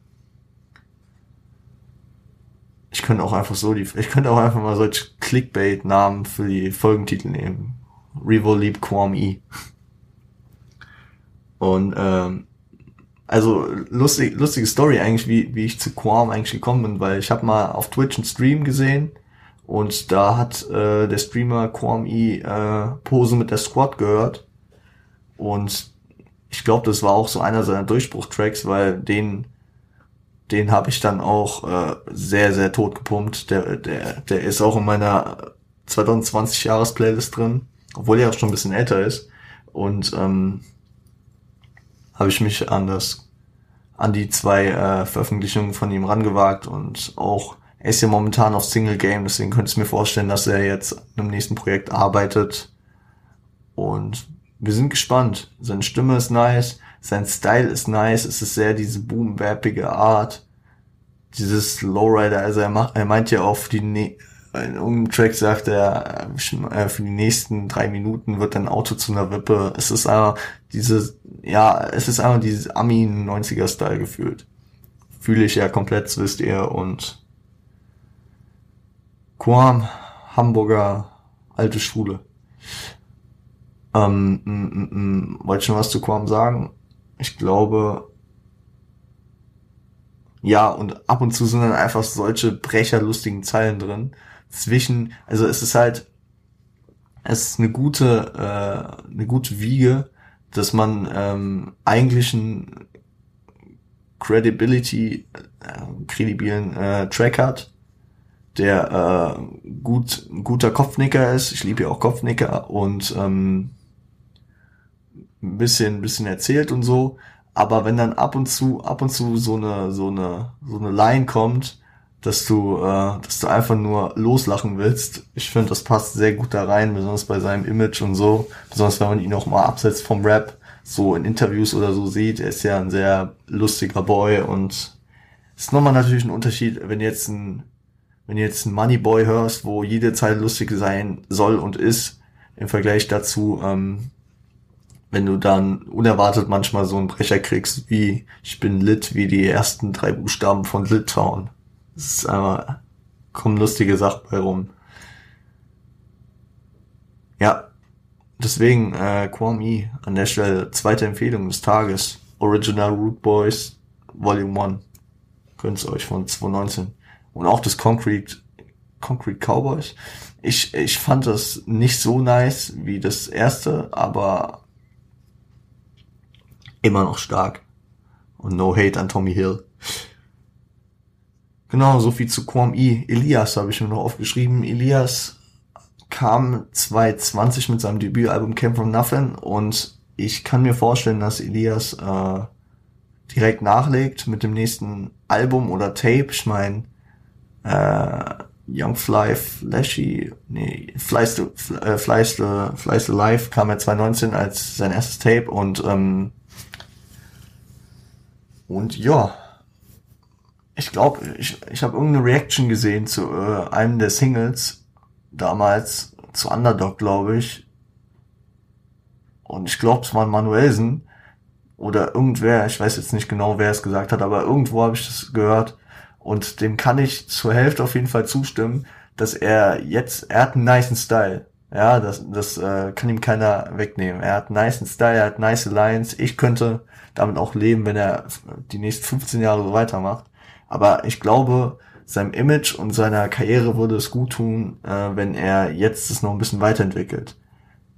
Ich könnte auch einfach so die, ich könnte auch einfach mal solche Clickbait-Namen für die Folgentitel nehmen. Revo liebt Quam E. Und ähm, also lustig, lustige Story eigentlich, wie, wie ich zu Quam eigentlich gekommen bin, weil ich habe mal auf Twitch einen Stream gesehen und da hat äh, der Streamer Quam E äh, Pose mit der Squad gehört und ich glaube, das war auch so einer seiner Durchbruchtracks, weil den, den habe ich dann auch äh, sehr, sehr tot gepumpt. Der, der, der ist auch in meiner 2020 Jahres Playlist drin, obwohl er auch schon ein bisschen älter ist. Und ähm, habe ich mich an das, an die zwei äh, Veröffentlichungen von ihm rangewagt und auch er ist ja momentan auf Single Game, deswegen könnte ich mir vorstellen, dass er jetzt an einem nächsten Projekt arbeitet. Und wir sind gespannt. Seine Stimme ist nice, sein Style ist nice, es ist sehr diese boom Art. Dieses Lowrider, also er macht, er meint ja für die, in irgendeinem Track sagt er, äh, für die nächsten drei Minuten wird dein Auto zu einer Wippe. Es ist einfach diese, ja, es ist einfach dieses Ami 90er Style gefühlt. Fühle ich ja komplett, wisst ihr, und Quam, Hamburger, alte Schule. Ähm, m, m, m, wollte ich schon was zu Quam sagen? Ich glaube, ja, und ab und zu sind dann einfach solche brecherlustigen Zeilen drin. Zwischen, also es ist halt, es ist eine gute, äh, eine gute Wiege, dass man ähm, eigentlich einen Credibility, äh, kredibilen äh, Track hat, der äh, gut, guter Kopfnicker ist. Ich liebe ja auch Kopfnicker und ähm, ein bisschen, ein bisschen erzählt und so. Aber wenn dann ab und zu, ab und zu so eine, so eine, so eine Line kommt, dass du, äh, dass du einfach nur loslachen willst. Ich finde, das passt sehr gut da rein, besonders bei seinem Image und so. Besonders wenn man ihn auch mal absetzt vom Rap, so in Interviews oder so sieht. Er ist ja ein sehr lustiger Boy und ist nochmal natürlich ein Unterschied, wenn jetzt ein, wenn jetzt ein Money Boy hörst, wo jede Zeit lustig sein soll und ist, im Vergleich dazu, ähm, wenn du dann unerwartet manchmal so einen Brecher kriegst, wie ich bin lit, wie die ersten drei Buchstaben von Litauen. Das ist einfach, kommen lustige Sachen bei rum. Ja, deswegen äh, Kwame an der Stelle zweite Empfehlung des Tages. Original Root Boys Volume 1. Könnt euch von 2019. Und auch das Concrete, Concrete Cowboys. Ich, ich fand das nicht so nice wie das erste, aber immer noch stark. Und no hate an Tommy Hill. Genau, so viel zu Quam E. Elias habe ich mir noch aufgeschrieben. Elias kam 2020 mit seinem Debütalbum Came From Nothing und ich kann mir vorstellen, dass Elias äh, direkt nachlegt mit dem nächsten Album oder Tape. Ich meine, äh, Young Fly Flashy, nee, Flies the, äh, Flies the, Flies the Life kam ja 2019 als sein erstes Tape und ähm, und ja, ich glaube, ich, ich habe irgendeine Reaction gesehen zu äh, einem der Singles damals zu Underdog, glaube ich. Und ich glaube, es war Manuelsen oder irgendwer, ich weiß jetzt nicht genau, wer es gesagt hat, aber irgendwo habe ich das gehört und dem kann ich zur Hälfte auf jeden Fall zustimmen, dass er jetzt, er hat einen niceen Style. Ja, das, das äh, kann ihm keiner wegnehmen. Er hat einen niceen Style, er hat nice Lines. Ich könnte damit auch leben, wenn er die nächsten 15 Jahre so weitermacht. Aber ich glaube, seinem Image und seiner Karriere würde es gut tun, äh, wenn er jetzt es noch ein bisschen weiterentwickelt.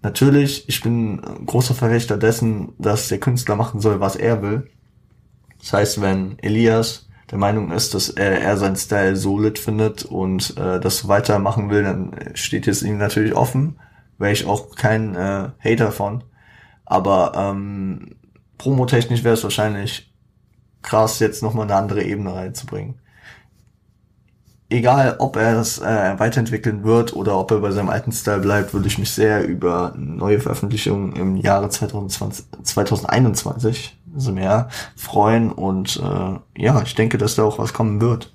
Natürlich, ich bin großer Verfechter dessen, dass der Künstler machen soll, was er will. Das heißt, wenn Elias der Meinung ist, dass er, er seinen Style so lit findet und äh, das weitermachen will, dann steht es ihm natürlich offen. Wäre ich auch kein äh, Hater von. Aber ähm, promotechnisch wäre es wahrscheinlich krass, jetzt nochmal eine andere Ebene reinzubringen egal ob er das äh, weiterentwickeln wird oder ob er bei seinem alten Style bleibt, würde ich mich sehr über neue Veröffentlichungen im Jahre 2020, 2021 also mehr freuen und äh, ja, ich denke, dass da auch was kommen wird.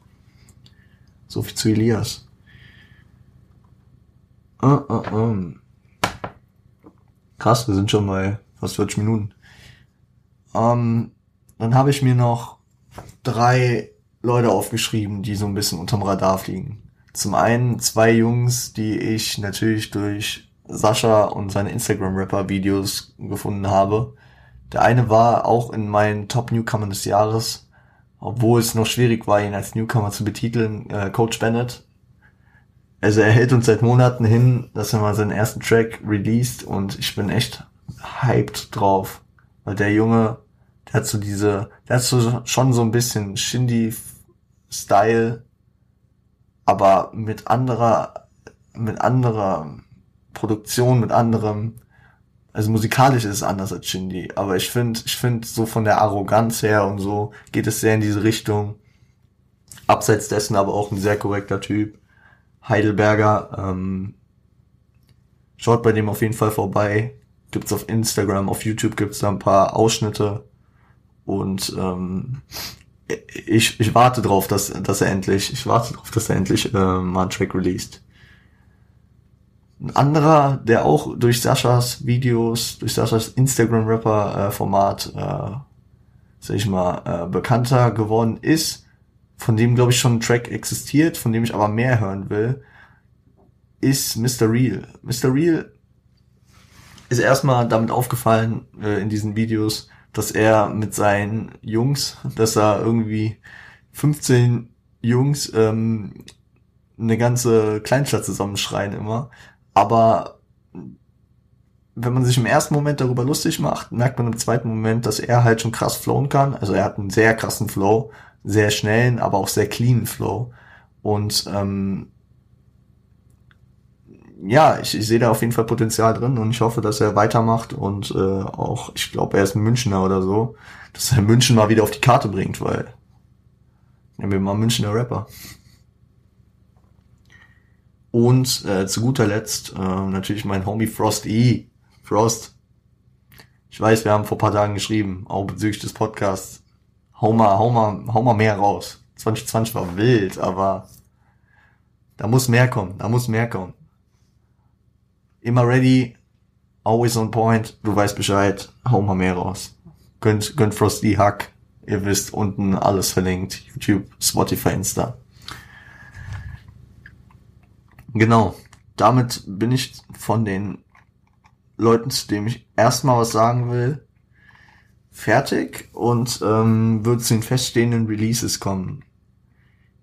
So viel zu Elias. Uh, uh, uh. Krass, wir sind schon bei fast 40 Minuten. Ähm, dann habe ich mir noch drei Leute aufgeschrieben, die so ein bisschen unterm Radar fliegen. Zum einen zwei Jungs, die ich natürlich durch Sascha und seine Instagram-Rapper-Videos gefunden habe. Der eine war auch in meinen Top-Newcomern des Jahres, obwohl es noch schwierig war, ihn als Newcomer zu betiteln, äh, Coach Bennett. Also er hält uns seit Monaten hin, dass er mal seinen ersten Track released und ich bin echt hyped drauf, weil der Junge, der hat so diese, der hat so schon so ein bisschen Shindy Style, aber mit anderer, mit anderer Produktion, mit anderem, also musikalisch ist es anders als Shindy, aber ich finde, ich finde so von der Arroganz her und so geht es sehr in diese Richtung. Abseits dessen aber auch ein sehr korrekter Typ. Heidelberger, ähm, schaut bei dem auf jeden Fall vorbei. Gibt's auf Instagram, auf YouTube gibt's da ein paar Ausschnitte und ähm, ich, ich warte drauf, dass, dass er endlich, ich warte drauf, dass er endlich äh, mal einen Track released. Ein anderer, der auch durch Saschas Videos, durch Saschas Instagram-Rapper-Format, äh, sag ich mal, äh, bekannter geworden ist, von dem, glaube ich, schon ein Track existiert, von dem ich aber mehr hören will, ist Mr. Real. Mr. Real ist erstmal damit aufgefallen äh, in diesen Videos, dass er mit seinen Jungs, dass er irgendwie 15 Jungs ähm, eine ganze Kleinstadt zusammenschreien immer. Aber wenn man sich im ersten Moment darüber lustig macht, merkt man im zweiten Moment, dass er halt schon krass flowen kann. Also er hat einen sehr krassen Flow, sehr schnellen, aber auch sehr cleanen Flow. Und ähm, ja, ich, ich sehe da auf jeden Fall Potenzial drin und ich hoffe, dass er weitermacht und äh, auch, ich glaube, er ist ein Münchner oder so, dass er München mal wieder auf die Karte bringt, weil nehmen wir mal Münchner Rapper. Und äh, zu guter Letzt äh, natürlich mein Homie Frost E. Frost. Ich weiß, wir haben vor paar Tagen geschrieben, auch bezüglich des Podcasts. Hau mal, hau mal, hau mal mehr raus. 2020 war wild, aber da muss mehr kommen, da muss mehr kommen immer ready, always on point, du weißt Bescheid, hau mal mehr raus. Gönnt, gönnt Frosty Hack, ihr wisst, unten alles verlinkt, YouTube, Spotify, Insta. Genau, damit bin ich von den Leuten, zu dem ich erstmal was sagen will, fertig und ähm, wird zu den feststehenden Releases kommen.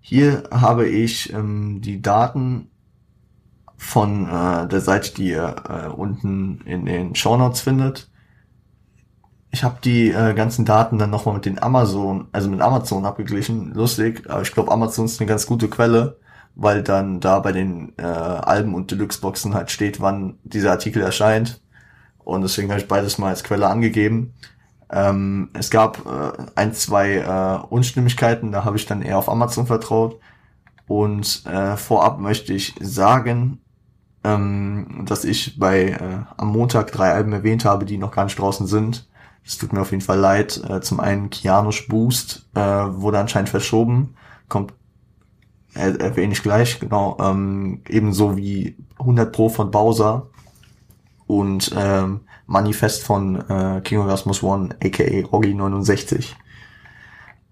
Hier habe ich ähm, die Daten von äh, der Seite, die ihr äh, unten in den Show Notes findet. Ich habe die äh, ganzen Daten dann nochmal mit den Amazon, also mit Amazon abgeglichen. Lustig, aber ich glaube, Amazon ist eine ganz gute Quelle, weil dann da bei den äh, Alben und Deluxe-Boxen halt steht, wann dieser Artikel erscheint. Und deswegen habe ich beides mal als Quelle angegeben. Ähm, es gab äh, ein, zwei äh, Unstimmigkeiten, da habe ich dann eher auf Amazon vertraut. Und äh, vorab möchte ich sagen, ähm, dass ich bei äh, am Montag drei Alben erwähnt habe, die noch gar nicht draußen sind. Es tut mir auf jeden Fall leid. Äh, zum einen Kianosch Boost äh, wurde anscheinend verschoben, kommt äh, erwähne ich gleich, genau, ähm, ebenso wie 100 Pro von Bowser und ähm, Manifest von äh, King Orgasmus One, aka Roggy 69.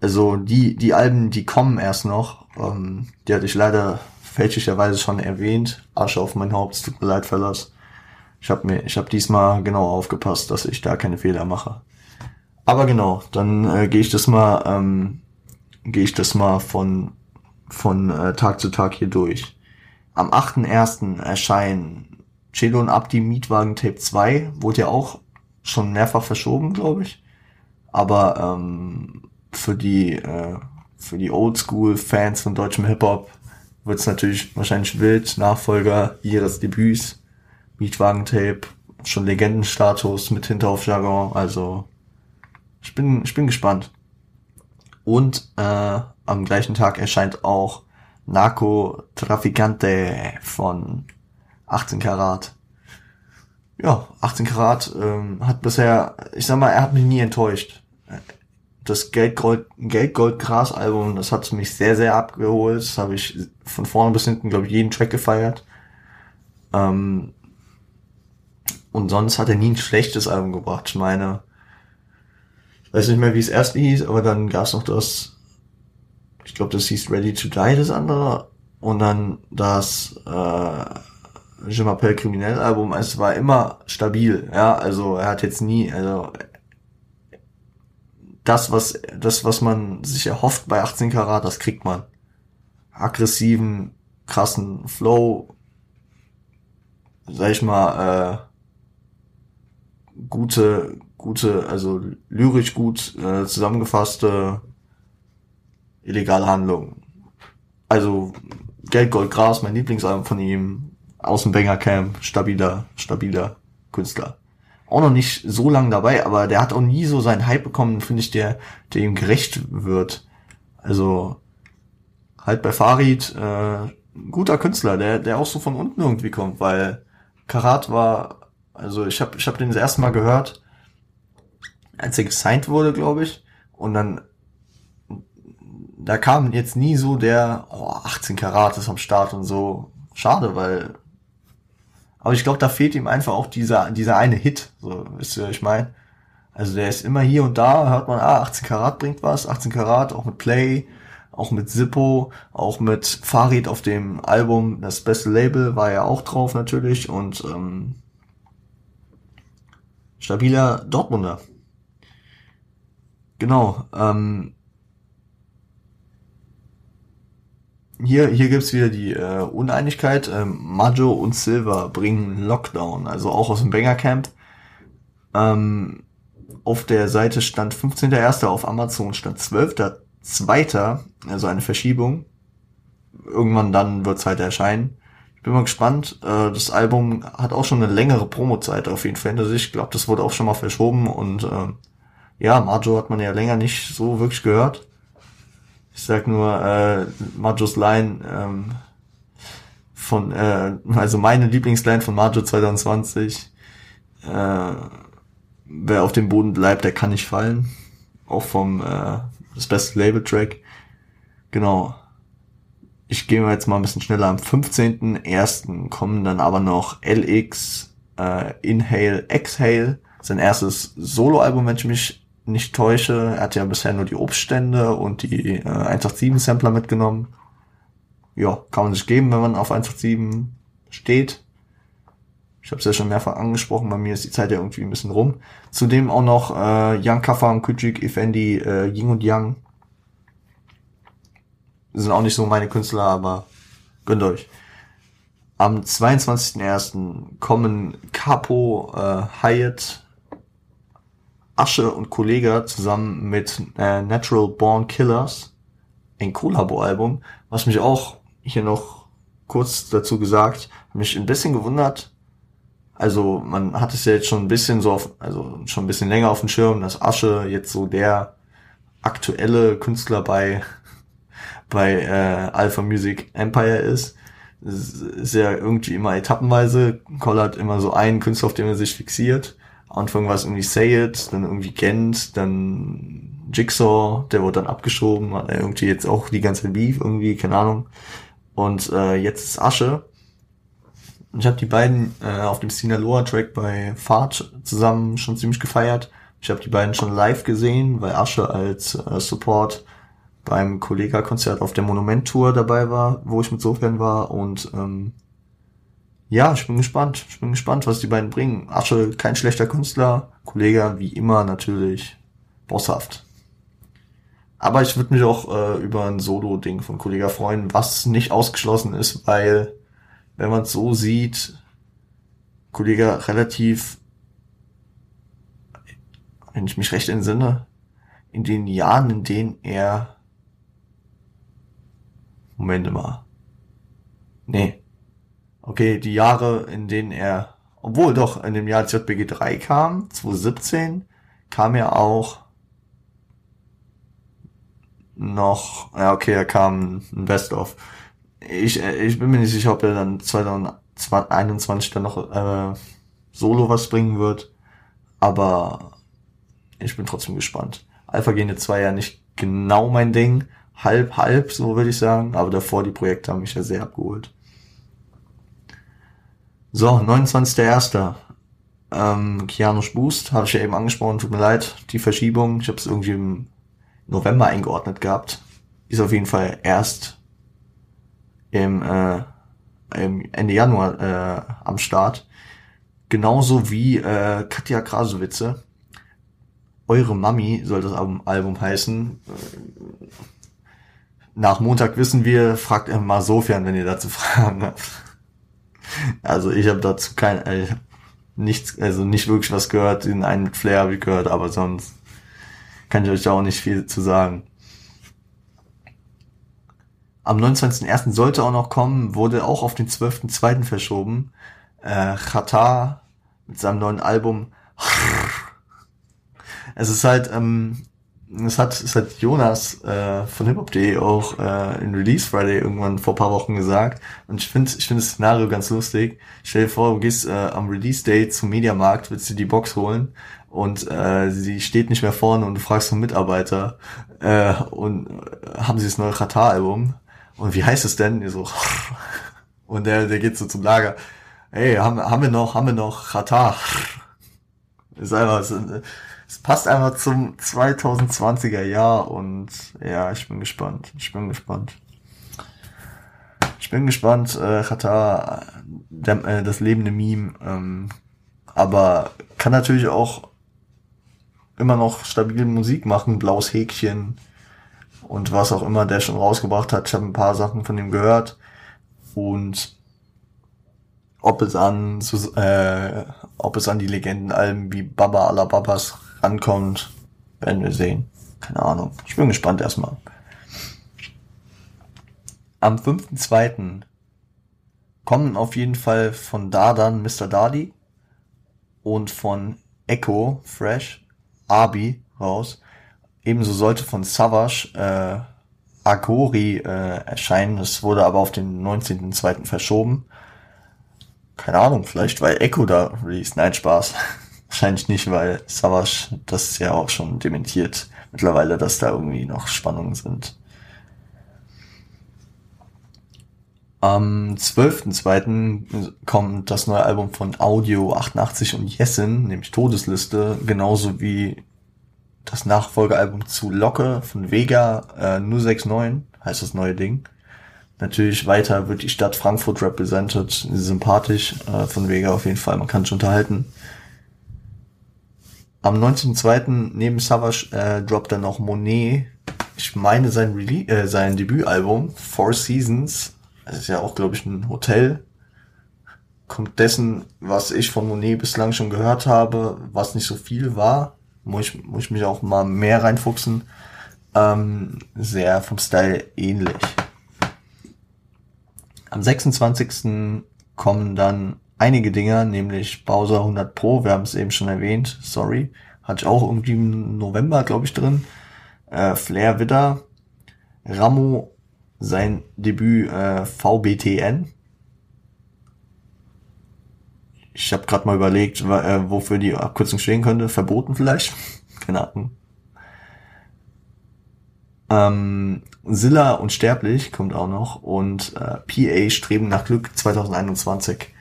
Also die, die Alben, die kommen erst noch. Ähm, die hatte ich leider fälschlicherweise schon erwähnt. Asche auf mein Haupt, es tut mir leid, Verlass. Ich habe mir, ich habe diesmal genau aufgepasst, dass ich da keine Fehler mache. Aber genau, dann äh, gehe ich das mal, ähm, gehe ich das mal von von äh, Tag zu Tag hier durch. Am 8.1. erscheinen Cello und Abdi Mietwagen Tape 2 wurde ja auch schon mehrfach verschoben, glaube ich. Aber ähm, für die äh, für die Oldschool-Fans von deutschem Hip-Hop wird es natürlich wahrscheinlich wild. Nachfolger ihres Debüts, Mietwagen Tape, schon Legendenstatus mit Hinterhofjargon. Also ich bin ich bin gespannt. Und äh, am gleichen Tag erscheint auch Narco Traficante von 18 Karat. Ja, 18 Karat ähm, hat bisher, ich sag mal, er hat mich nie enttäuscht. Das Geldgold, Geldgold Gras Album, das hat mich sehr, sehr abgeholt. Das habe ich von vorne bis hinten, glaube ich, jeden Track gefeiert. Ähm, und sonst hat er nie ein schlechtes Album gebracht. Ich meine, ich weiß nicht mehr, wie es erst hieß, aber dann gab es noch das, ich glaube, das hieß Ready to Die, das andere. Und dann das äh, Je m'appelle Kriminell Album, es war immer stabil, ja, also er hat jetzt nie, also das, was, das, was man sich erhofft bei 18 Karat, das kriegt man. Aggressiven, krassen Flow, sag ich mal, äh, gute, gute, also lyrisch gut äh, zusammengefasste illegale Handlung. Also Geld, Gold, Gras, mein Lieblingsalbum von ihm, aus dem Banger Camp, stabiler, stabiler Künstler. Auch noch nicht so lang dabei, aber der hat auch nie so seinen Hype bekommen, finde ich, der, der ihm gerecht wird. Also halt bei Farid, äh, guter Künstler, der, der auch so von unten irgendwie kommt, weil Karat war, also ich habe ich hab den das erste Mal gehört, als er gesigned wurde, glaube ich, und dann da kam jetzt nie so der oh, 18 Karat ist am Start und so. Schade, weil aber ich glaube, da fehlt ihm einfach auch dieser, dieser eine Hit. So, wisst ihr, ich meine? Also der ist immer hier und da, hört man, ah, 18 Karat bringt was, 18 Karat, auch mit Play, auch mit Zippo, auch mit Farid auf dem Album, das beste Label war ja auch drauf natürlich und ähm, stabiler Dortmunder. Genau, ähm, hier, hier gibt's wieder die äh, Uneinigkeit. Ähm, Majo und Silva bringen Lockdown, also auch aus dem Banger Camp. Ähm, auf der Seite stand 15.01. auf Amazon stand 12.02. Also eine Verschiebung. Irgendwann dann wird's halt erscheinen. Ich bin mal gespannt. Äh, das Album hat auch schon eine längere Promozeit auf jeden Fall hinter sich. Ich glaube, das wurde auch schon mal verschoben und äh, ja, Majo hat man ja länger nicht so wirklich gehört. Ich sag nur äh, Majos Line ähm, von, äh, also meine Lieblingsline von Majo 2020. Äh, wer auf dem Boden bleibt, der kann nicht fallen. Auch vom äh, das beste Label-Track. Genau. Ich gehe jetzt mal ein bisschen schneller. Am 15.01. kommen dann aber noch LX, äh, Inhale, Exhale. Sein erstes Solo-Album, wenn ich mich nicht täusche. Er hat ja bisher nur die Obststände und die äh, 187 Sampler mitgenommen. Ja, kann man sich geben, wenn man auf 187 steht. Ich habe es ja schon mehrfach angesprochen, bei mir ist die Zeit ja irgendwie ein bisschen rum. Zudem auch noch äh, Young Kafam, Kuchik, Effendi, äh, Ying und Yang. Sind auch nicht so meine Künstler, aber gönnt euch. Am 22.01. kommen Capo, äh, Hyatt, Asche und Kollega zusammen mit äh, Natural Born Killers ein Collabo-Album, was mich auch hier noch kurz dazu gesagt, mich ein bisschen gewundert. Also man hat es ja jetzt schon ein bisschen so auf, also schon ein bisschen länger auf dem Schirm, dass Asche jetzt so der aktuelle Künstler bei bei äh, Alpha Music Empire ist. Ist ja irgendwie immer etappenweise, kollert immer so einen Künstler, auf den er sich fixiert Anfang war es irgendwie Say It, dann irgendwie Gent, dann Jigsaw, der wurde dann abgeschoben, hat irgendwie jetzt auch die ganze Beef irgendwie, keine Ahnung. Und äh, jetzt ist Asche. Ich habe die beiden äh, auf dem Sinaloa Track bei Fahrt zusammen schon ziemlich gefeiert. Ich habe die beiden schon live gesehen, weil Asche als äh, Support beim Kollega-Konzert auf der Monument-Tour dabei war, wo ich mit Sofern war und ähm, ja, ich bin gespannt. Ich bin gespannt, was die beiden bringen. Asche, kein schlechter Künstler. Kollege, wie immer, natürlich bosshaft. Aber ich würde mich auch äh, über ein Solo-Ding von Kollega freuen, was nicht ausgeschlossen ist, weil, wenn man es so sieht, Kollege relativ, wenn ich mich recht entsinne, in den Jahren, in denen er Moment mal. Nee, okay, die Jahre, in denen er, obwohl doch in dem Jahr JBG 3 kam, 2017, kam er auch noch, ja okay, er kam ein Best-of. Ich, ich bin mir nicht sicher, ob er dann 2021 dann noch äh, Solo was bringen wird, aber ich bin trotzdem gespannt. Alpha Gene 2 ja nicht genau mein Ding, halb, halb, so würde ich sagen, aber davor die Projekte haben mich ja sehr abgeholt. So, 29.01. Ähm, Kianos Boost, habe ich ja eben angesprochen, tut mir leid, die Verschiebung. Ich habe es irgendwie im November eingeordnet gehabt. Ist auf jeden Fall erst im, äh, im Ende Januar äh, am Start. Genauso wie äh, Katja Krasowitze. Eure Mami soll das Album, Album heißen. Nach Montag wissen wir, fragt mal Sofian, wenn ihr dazu Fragen habt. Also ich habe dazu kein, äh, nichts, also nicht wirklich was gehört. Den einen mit Flair habe ich gehört, aber sonst kann ich euch da auch nicht viel zu sagen. Am 29.01. sollte auch noch kommen, wurde auch auf den 12.02. verschoben. Äh, Chata mit seinem neuen Album. es ist halt, ähm, es hat, es hat Jonas äh, von hiphop.de auch äh, in Release Friday irgendwann vor paar Wochen gesagt. Und ich finde ich finde das Szenario ganz lustig. Stell dir vor, du gehst äh, am Release Day zum Mediamarkt, willst dir die Box holen und äh, sie steht nicht mehr vorne und du fragst einen Mitarbeiter äh, und äh, haben sie das neue Qatar-Album? Und wie heißt es denn? so, und der, der geht so zum Lager. Hey, haben, haben wir noch, haben wir noch Qatar? Ist einfach, ist, es passt einfach zum 2020er Jahr und ja, ich bin gespannt. Ich bin gespannt. Ich bin gespannt, äh, Katar, der, äh, das lebende Meme, ähm, aber kann natürlich auch immer noch stabile Musik machen, blaues Häkchen und was auch immer der schon rausgebracht hat. Ich habe ein paar Sachen von ihm gehört und ob es an äh, ob es an die Legendenalben wie Baba aller Babas rankommt, werden wir sehen. Keine Ahnung. Ich bin gespannt erstmal. Am 5.2. kommen auf jeden Fall von Dardan Mr. Dardy und von Echo Fresh Abi raus. Ebenso sollte von Savage äh, Agori äh, erscheinen. Das wurde aber auf den 19.2. verschoben. Keine Ahnung, vielleicht weil Echo da released. Nein, Spaß. Wahrscheinlich nicht, weil Savage das ja auch schon dementiert mittlerweile, dass da irgendwie noch Spannungen sind. Am 12.02. kommt das neue Album von Audio 88 und Jessen, nämlich Todesliste, genauso wie das Nachfolgealbum zu Locke von Vega äh, 069, heißt das neue Ding. Natürlich weiter wird die Stadt Frankfurt represented, sympathisch, äh, von Vega auf jeden Fall, man kann sich unterhalten. Am 19.02. neben Savage äh, droppt dann noch Monet, ich meine sein, Rele äh, sein Debütalbum, Four Seasons, das ist ja auch, glaube ich, ein Hotel, kommt dessen, was ich von Monet bislang schon gehört habe, was nicht so viel war, muss ich, muss ich mich auch mal mehr reinfuchsen, ähm, sehr vom Style ähnlich. Am 26. kommen dann einige Dinger, nämlich Bowser 100 Pro, wir haben es eben schon erwähnt, sorry, hatte ich auch irgendwie im November, glaube ich, drin. Äh, Flair Widder, Ramo, sein Debüt äh, VBTN. Ich habe gerade mal überlegt, äh, wofür die Abkürzung stehen könnte. Verboten vielleicht? Keine Ahnung. Ähm, Silla Unsterblich kommt auch noch und äh, PA Streben nach Glück 2021.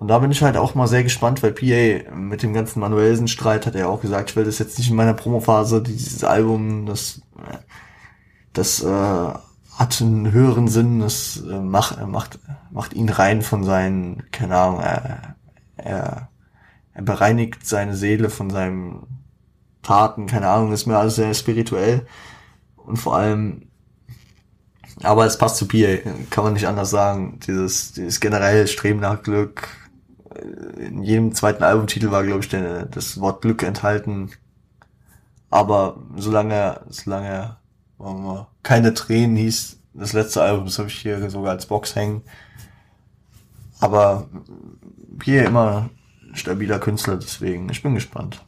Und da bin ich halt auch mal sehr gespannt, weil PA mit dem ganzen Manuelsen-Streit hat er auch gesagt, ich will das jetzt nicht in meiner Promophase, dieses Album, das, das äh, hat einen höheren Sinn, das äh, macht, macht, macht ihn rein von seinen, keine Ahnung, er, er, er bereinigt seine Seele von seinen Taten, keine Ahnung, ist mir alles sehr spirituell. Und vor allem, aber es passt zu PA, kann man nicht anders sagen. Dieses, dieses generell Streben nach Glück, in jedem zweiten Albumtitel war, glaube ich, der, das Wort Glück enthalten. Aber solange, solange wir, keine Tränen hieß, das letzte Album, das habe ich hier sogar als Box hängen. Aber hier immer stabiler Künstler, deswegen, ich bin gespannt.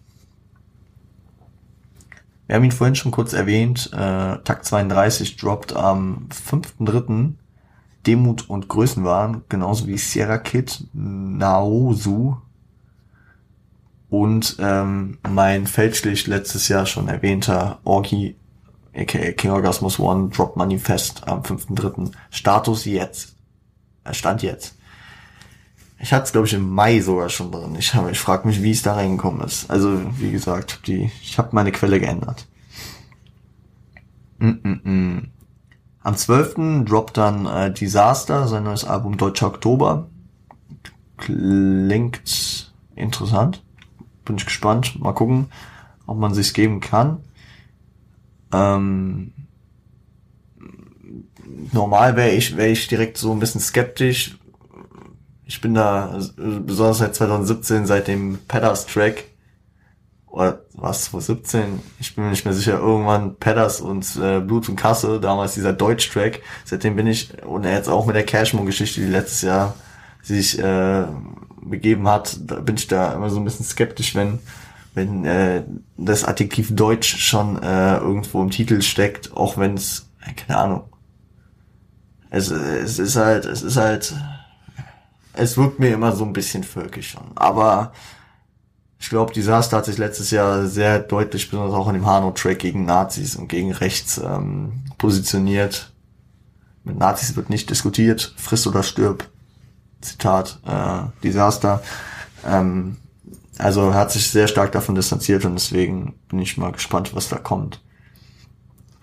Wir haben ihn vorhin schon kurz erwähnt, äh, Takt 32 droppt am 5.3. Demut und Größenwahn, genauso wie Sierra Kid, Naosu und ähm, mein fälschlich letztes Jahr schon erwähnter Orgi, aka King Orgasmus One, Drop Manifest am 5.3. Status jetzt. Er stand jetzt. Ich hatte es, glaube ich, im Mai sogar schon drin. Ich, hab, ich frage mich, wie es da reingekommen ist. Also, wie gesagt, die, ich habe meine Quelle geändert. Mm -mm -mm. Am 12. droppt dann äh, Disaster, sein neues Album Deutscher Oktober. Klingt interessant. Bin ich gespannt. Mal gucken, ob man sich's geben kann. Ähm, normal wäre ich, wäre ich direkt so ein bisschen skeptisch. Ich bin da besonders seit 2017, seit dem Pedders Track, oder was, 2017, ich bin mir nicht mehr sicher, irgendwann Pedders und äh, Blut und Kasse, damals dieser Deutsch-Track, seitdem bin ich, und jetzt auch mit der Cashmo-Geschichte, die letztes Jahr sich äh, begeben hat, da bin ich da immer so ein bisschen skeptisch, wenn wenn äh, das Adjektiv Deutsch schon äh, irgendwo im Titel steckt, auch wenn es, keine Ahnung. Es, es ist halt, es ist halt, es wirkt mir immer so ein bisschen völkisch schon. Aber ich glaube, Disaster hat sich letztes Jahr sehr deutlich, besonders auch in dem Hanau-Track gegen Nazis und gegen rechts ähm, positioniert. Mit Nazis wird nicht diskutiert, friss oder stirb. Zitat, äh, Disaster. Ähm, also hat sich sehr stark davon distanziert und deswegen bin ich mal gespannt, was da kommt.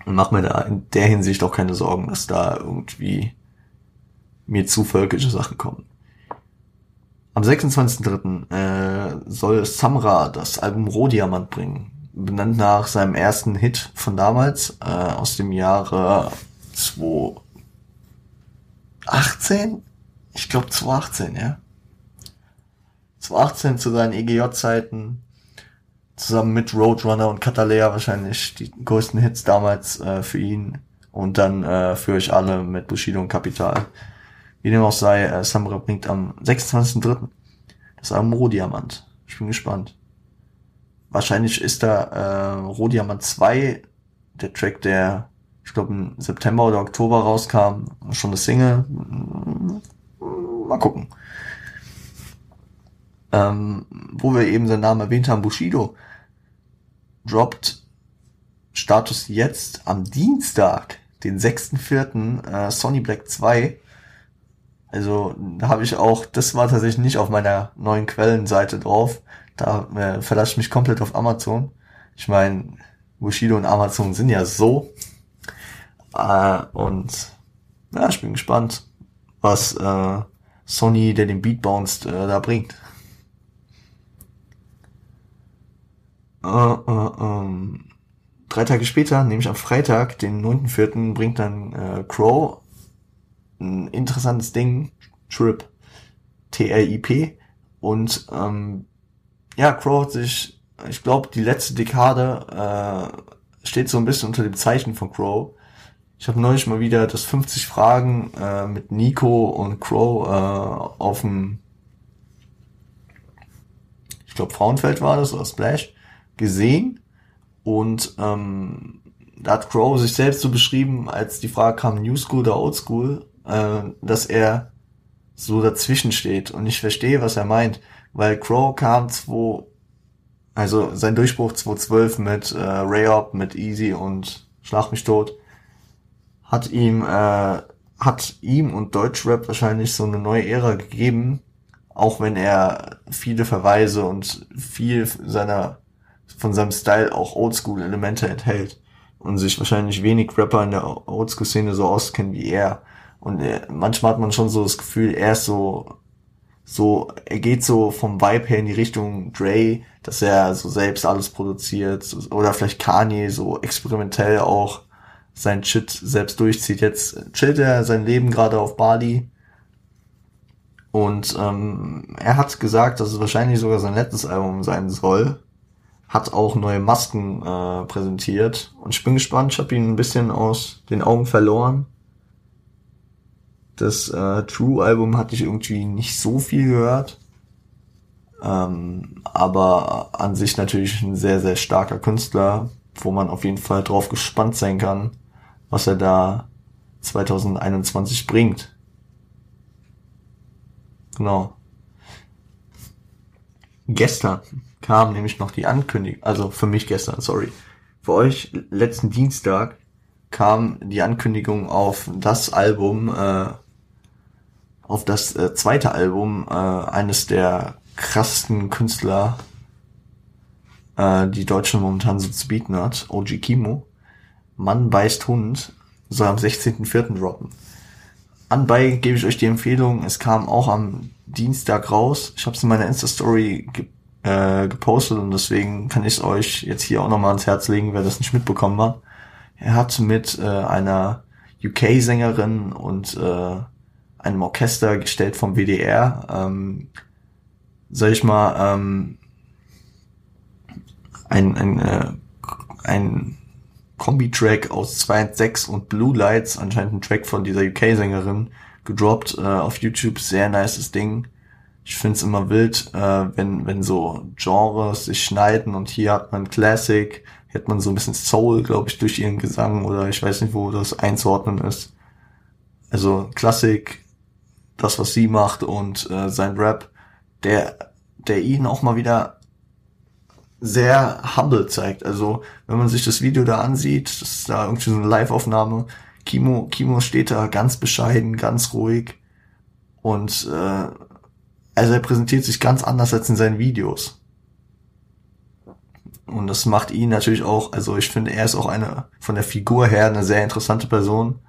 Und mach mir da in der Hinsicht auch keine Sorgen, dass da irgendwie mir zu völkische Sachen kommen. Am 26.03. Äh, soll Samra das Album Rohdiamant bringen. Benannt nach seinem ersten Hit von damals, äh, aus dem Jahre 2018? Ich glaube 2018, ja. 2018 zu seinen EGJ-Zeiten, zusammen mit Roadrunner und Catalea wahrscheinlich die größten Hits damals äh, für ihn. Und dann äh, für euch alle mit Bushido und Kapital. Wie dem auch sei, äh, Samra bringt am 26.03. das Album Rohdiamant. Ich bin gespannt. Wahrscheinlich ist da äh, Rohdiamant 2 der Track, der ich glaube im September oder Oktober rauskam, schon eine Single. Mal gucken. Ähm, wo wir eben seinen Namen erwähnt haben, Bushido droppt Status jetzt am Dienstag, den 6.4. Äh, Sony Black 2 also da habe ich auch, das war tatsächlich nicht auf meiner neuen Quellenseite drauf. Da äh, verlasse ich mich komplett auf Amazon. Ich meine, Bushido und Amazon sind ja so. Äh, und ja, ich bin gespannt, was äh, Sony, der den Beat bounced, äh, da bringt. Äh, äh, ähm, drei Tage später, nämlich am Freitag, den 9.4., bringt dann äh, Crow ein interessantes Ding, Trip, T-R-I-P. Und ähm, ja, Crow hat sich, ich glaube, die letzte Dekade äh, steht so ein bisschen unter dem Zeichen von Crow. Ich habe neulich mal wieder das 50 Fragen äh, mit Nico und Crow äh, auf dem, ich glaube Frauenfeld war das oder Splash, gesehen. Und ähm, da hat Crow sich selbst so beschrieben, als die Frage kam, New School oder Old School, äh, dass er so dazwischen steht. Und ich verstehe, was er meint, weil Crow kam 2, also sein Durchbruch 2012 mit äh, Rayop, mit Easy und Schlag mich tot, hat ihm, äh, hat ihm und Deutschrap wahrscheinlich so eine neue Ära gegeben, auch wenn er viele Verweise und viel seiner, von seinem Style auch Oldschool-Elemente enthält und sich wahrscheinlich wenig Rapper in der Oldschool-Szene so auskennen wie er. Und er, manchmal hat man schon so das Gefühl, er ist so, so, er geht so vom Vibe her in die Richtung Dre, dass er so selbst alles produziert oder vielleicht Kanye so experimentell auch sein Shit selbst durchzieht. Jetzt chillt er sein Leben gerade auf Bali und ähm, er hat gesagt, dass es wahrscheinlich sogar sein letztes Album sein soll. Hat auch neue Masken äh, präsentiert und ich bin gespannt. Ich habe ihn ein bisschen aus den Augen verloren. Das äh, True-Album hatte ich irgendwie nicht so viel gehört. Ähm, aber an sich natürlich ein sehr, sehr starker Künstler, wo man auf jeden Fall drauf gespannt sein kann, was er da 2021 bringt. Genau. Gestern kam nämlich noch die Ankündigung, also für mich gestern, sorry. Für euch letzten Dienstag kam die Ankündigung auf das Album äh, auf das äh, zweite Album äh, eines der krassesten Künstler, äh, die Deutschland momentan so zu bieten hat, OG Kimo. Mann beißt Hund, soll am 16.04. droppen. Anbei gebe ich euch die Empfehlung, es kam auch am Dienstag raus. Ich habe es in meiner Insta-Story ge äh, gepostet und deswegen kann ich es euch jetzt hier auch nochmal ans Herz legen, wer das nicht mitbekommen hat. Er hat mit äh, einer UK-Sängerin und äh, einem Orchester gestellt vom WDR, ähm, sag ich mal, ähm, ein, ein, äh, ein Kombi-Track aus 2 und 6 und Blue Lights, anscheinend ein Track von dieser UK-Sängerin, gedroppt äh, auf YouTube, sehr nices Ding. Ich find's immer wild, äh, wenn, wenn so Genres sich schneiden und hier hat man Classic, hier hat man so ein bisschen Soul, glaube ich, durch ihren Gesang oder ich weiß nicht, wo das einzuordnen ist. Also Klassik, das, was sie macht und äh, sein Rap, der, der ihn auch mal wieder sehr humble zeigt. Also, wenn man sich das Video da ansieht, das ist da irgendwie so eine Live-Aufnahme, Kimo, Kimo steht da ganz bescheiden, ganz ruhig und äh, also er präsentiert sich ganz anders als in seinen Videos. Und das macht ihn natürlich auch, also ich finde, er ist auch eine, von der Figur her, eine sehr interessante Person.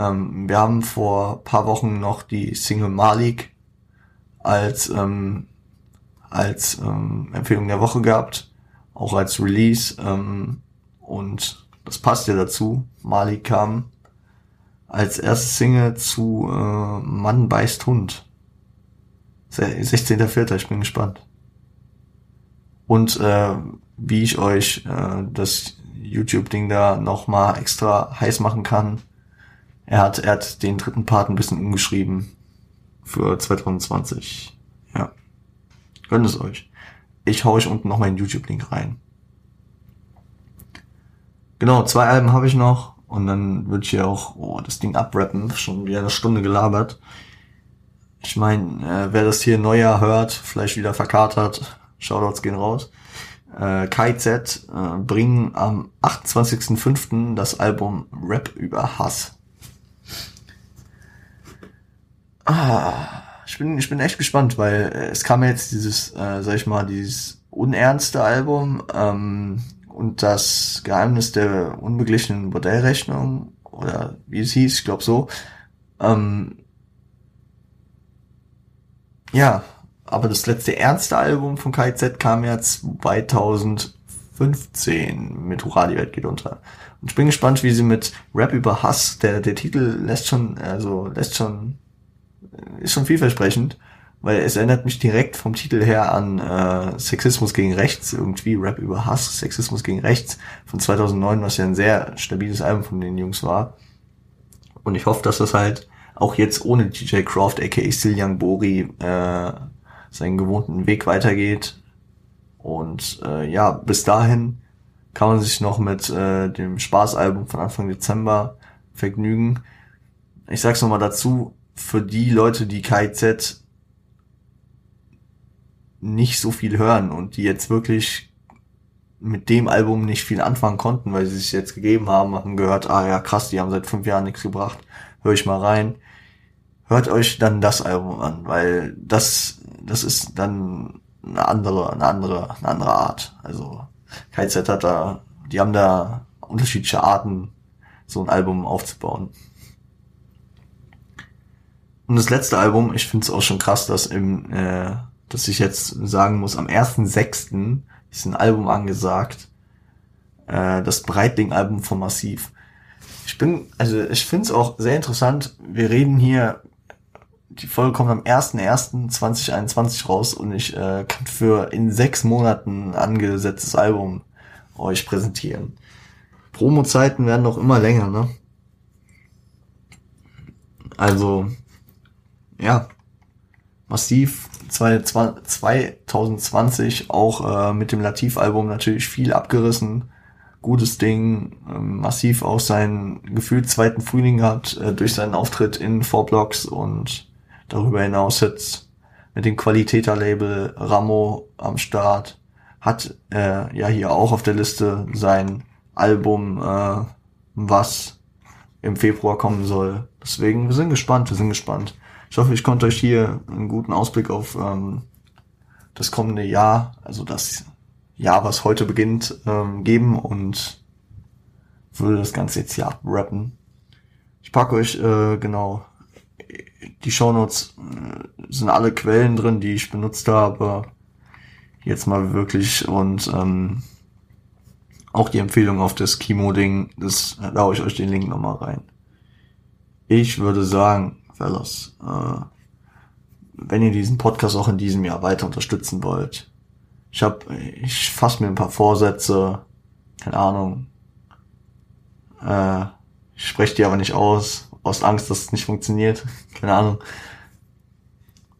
Ähm, wir haben vor paar Wochen noch die Single Malik als, ähm, als ähm, Empfehlung der Woche gehabt, auch als Release. Ähm, und das passt ja dazu. Malik kam als erste Single zu äh, Mann beißt Hund. 16.04. Ich bin gespannt. Und äh, wie ich euch äh, das YouTube-Ding da nochmal extra heiß machen kann, er hat, er hat den dritten Part ein bisschen umgeschrieben für 2020. Ja. Gönnt es euch. Ich hau euch unten noch meinen YouTube-Link rein. Genau, zwei Alben habe ich noch und dann würde ich hier auch oh, das Ding abrappen. Schon wieder eine Stunde gelabert. Ich meine, äh, wer das hier Neujahr hört, vielleicht wieder verkatert, Shoutouts gehen raus. Äh, KZ äh, bringen am 28.05. das Album Rap über Hass Ah, ich bin, ich bin echt gespannt, weil äh, es kam jetzt dieses, äh, sag ich mal, dieses unernste Album ähm, und das Geheimnis der unbeglichenen Bordellrechnung oder wie es hieß, ich glaube so, Ähm, ja, aber das letzte ernste Album von KZ kam ja 2015 mit Hurra, die Welt geht unter. Und ich bin gespannt, wie sie mit Rap über Hass, der, der Titel lässt schon, also lässt schon, ist schon vielversprechend, weil es erinnert mich direkt vom Titel her an äh, Sexismus gegen Rechts, irgendwie Rap über Hass, Sexismus gegen Rechts von 2009, was ja ein sehr stabiles Album von den Jungs war. Und ich hoffe, dass das halt auch jetzt ohne DJ Croft, aka Still Young Bori, äh, seinen gewohnten Weg weitergeht. Und äh, ja, bis dahin kann man sich noch mit äh, dem Spaßalbum von Anfang Dezember vergnügen. Ich sag's nochmal dazu, für die Leute, die KZ nicht so viel hören und die jetzt wirklich mit dem Album nicht viel anfangen konnten, weil sie sich jetzt gegeben haben, haben gehört, ah ja krass, die haben seit fünf Jahren nichts gebracht, höre ich mal rein. Hört euch dann das Album an, weil das, das ist dann eine andere, eine andere, eine andere Art. Also KZ hat da, die haben da unterschiedliche Arten, so ein Album aufzubauen. Und das letzte Album, ich finde es auch schon krass, dass im, äh, dass ich jetzt sagen muss, am 1.6. ist ein Album angesagt, äh, das Breitling-Album von Massiv. Ich bin, also ich finde es auch sehr interessant, wir reden hier, die Folge kommt am 1.1.2021 raus und ich äh, kann für in sechs Monaten angesetztes Album euch präsentieren. Promo-Zeiten werden doch immer länger, ne? Also, ja, massiv 2020 auch äh, mit dem Latif-Album natürlich viel abgerissen. Gutes Ding, äh, massiv auch seinen gefühlt zweiten Frühling gehabt äh, durch seinen Auftritt in Four Blocks und darüber hinaus jetzt mit dem Qualitäter-Label Ramo am Start. Hat äh, ja hier auch auf der Liste sein Album, äh, was im Februar kommen soll. Deswegen, wir sind gespannt, wir sind gespannt. Ich hoffe, ich konnte euch hier einen guten Ausblick auf ähm, das kommende Jahr, also das Jahr, was heute beginnt, ähm, geben und würde das Ganze jetzt hier abrappen. Ich packe euch äh, genau die Shownotes äh, sind alle Quellen drin, die ich benutzt habe. Jetzt mal wirklich und ähm, auch die Empfehlung auf das Kimo-Ding, das da haue ich euch den Link nochmal rein. Ich würde sagen, Fellas, äh, wenn ihr diesen Podcast auch in diesem Jahr weiter unterstützen wollt, ich hab, ich fasse mir ein paar Vorsätze, keine Ahnung, äh, ich spreche die aber nicht aus, aus Angst, dass es nicht funktioniert, keine Ahnung.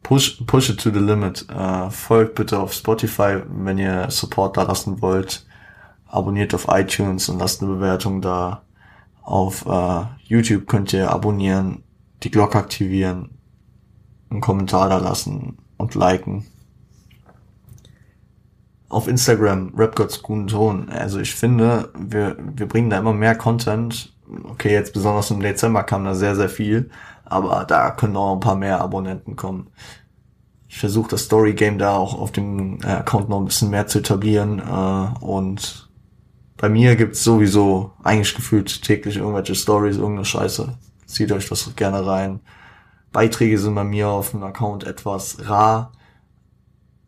Push, push it to the limit. Äh, folgt bitte auf Spotify, wenn ihr Support da lassen wollt. Abonniert auf iTunes und lasst eine Bewertung da. Auf äh, YouTube könnt ihr abonnieren die Glocke aktivieren, einen Kommentar da lassen und liken. Auf Instagram, RapGods guten Ton. Also ich finde, wir, wir bringen da immer mehr Content. Okay, jetzt besonders im Dezember kam da sehr, sehr viel. Aber da können auch ein paar mehr Abonnenten kommen. Ich versuche das Story Game da auch auf dem äh, Account noch ein bisschen mehr zu etablieren. Äh, und bei mir gibt's sowieso eigentlich gefühlt täglich irgendwelche Stories, irgendeine Scheiße. Zieht euch das gerne rein. Beiträge sind bei mir auf dem Account etwas rar.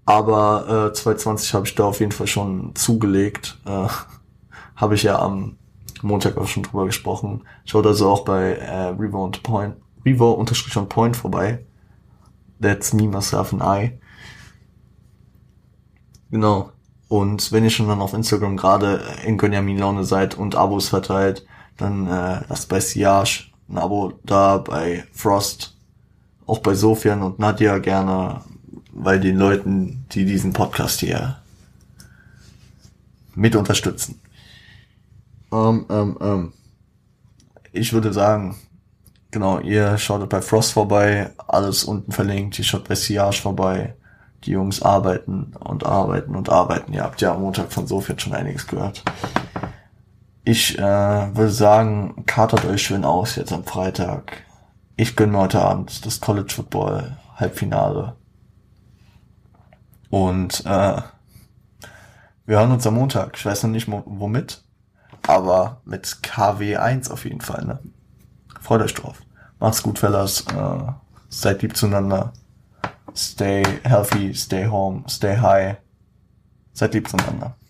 Aber äh, 2020 habe ich da auf jeden Fall schon zugelegt. Äh, habe ich ja am Montag auch schon drüber gesprochen. Schaut also auch bei äh, Revo und Point, Revo unterstrich on Point vorbei. That's me, myself and I. Genau. Und wenn ihr schon dann auf Instagram gerade in Gönjamin Laune seid und Abos verteilt, dann äh, lasst bei Siage ein Abo da bei Frost, auch bei Sofian und Nadja gerne, weil den Leuten, die diesen Podcast hier mit unterstützen. Ähm, ähm, ähm. Ich würde sagen, genau, ihr schaut bei Frost vorbei, alles unten verlinkt, ihr schaut bei Siage vorbei. Die Jungs arbeiten und arbeiten und arbeiten. Ihr habt ja am Montag von Sofian schon einiges gehört. Ich äh, würde sagen, kartet euch schön aus jetzt am Freitag. Ich gönne heute Abend das College Football Halbfinale. Und äh, wir hören uns am Montag. Ich weiß noch nicht womit, aber mit KW1 auf jeden Fall. Ne? Freut euch drauf. Macht's gut, Fellas. Äh, seid lieb zueinander. Stay healthy, stay home, stay high. Seid lieb zueinander.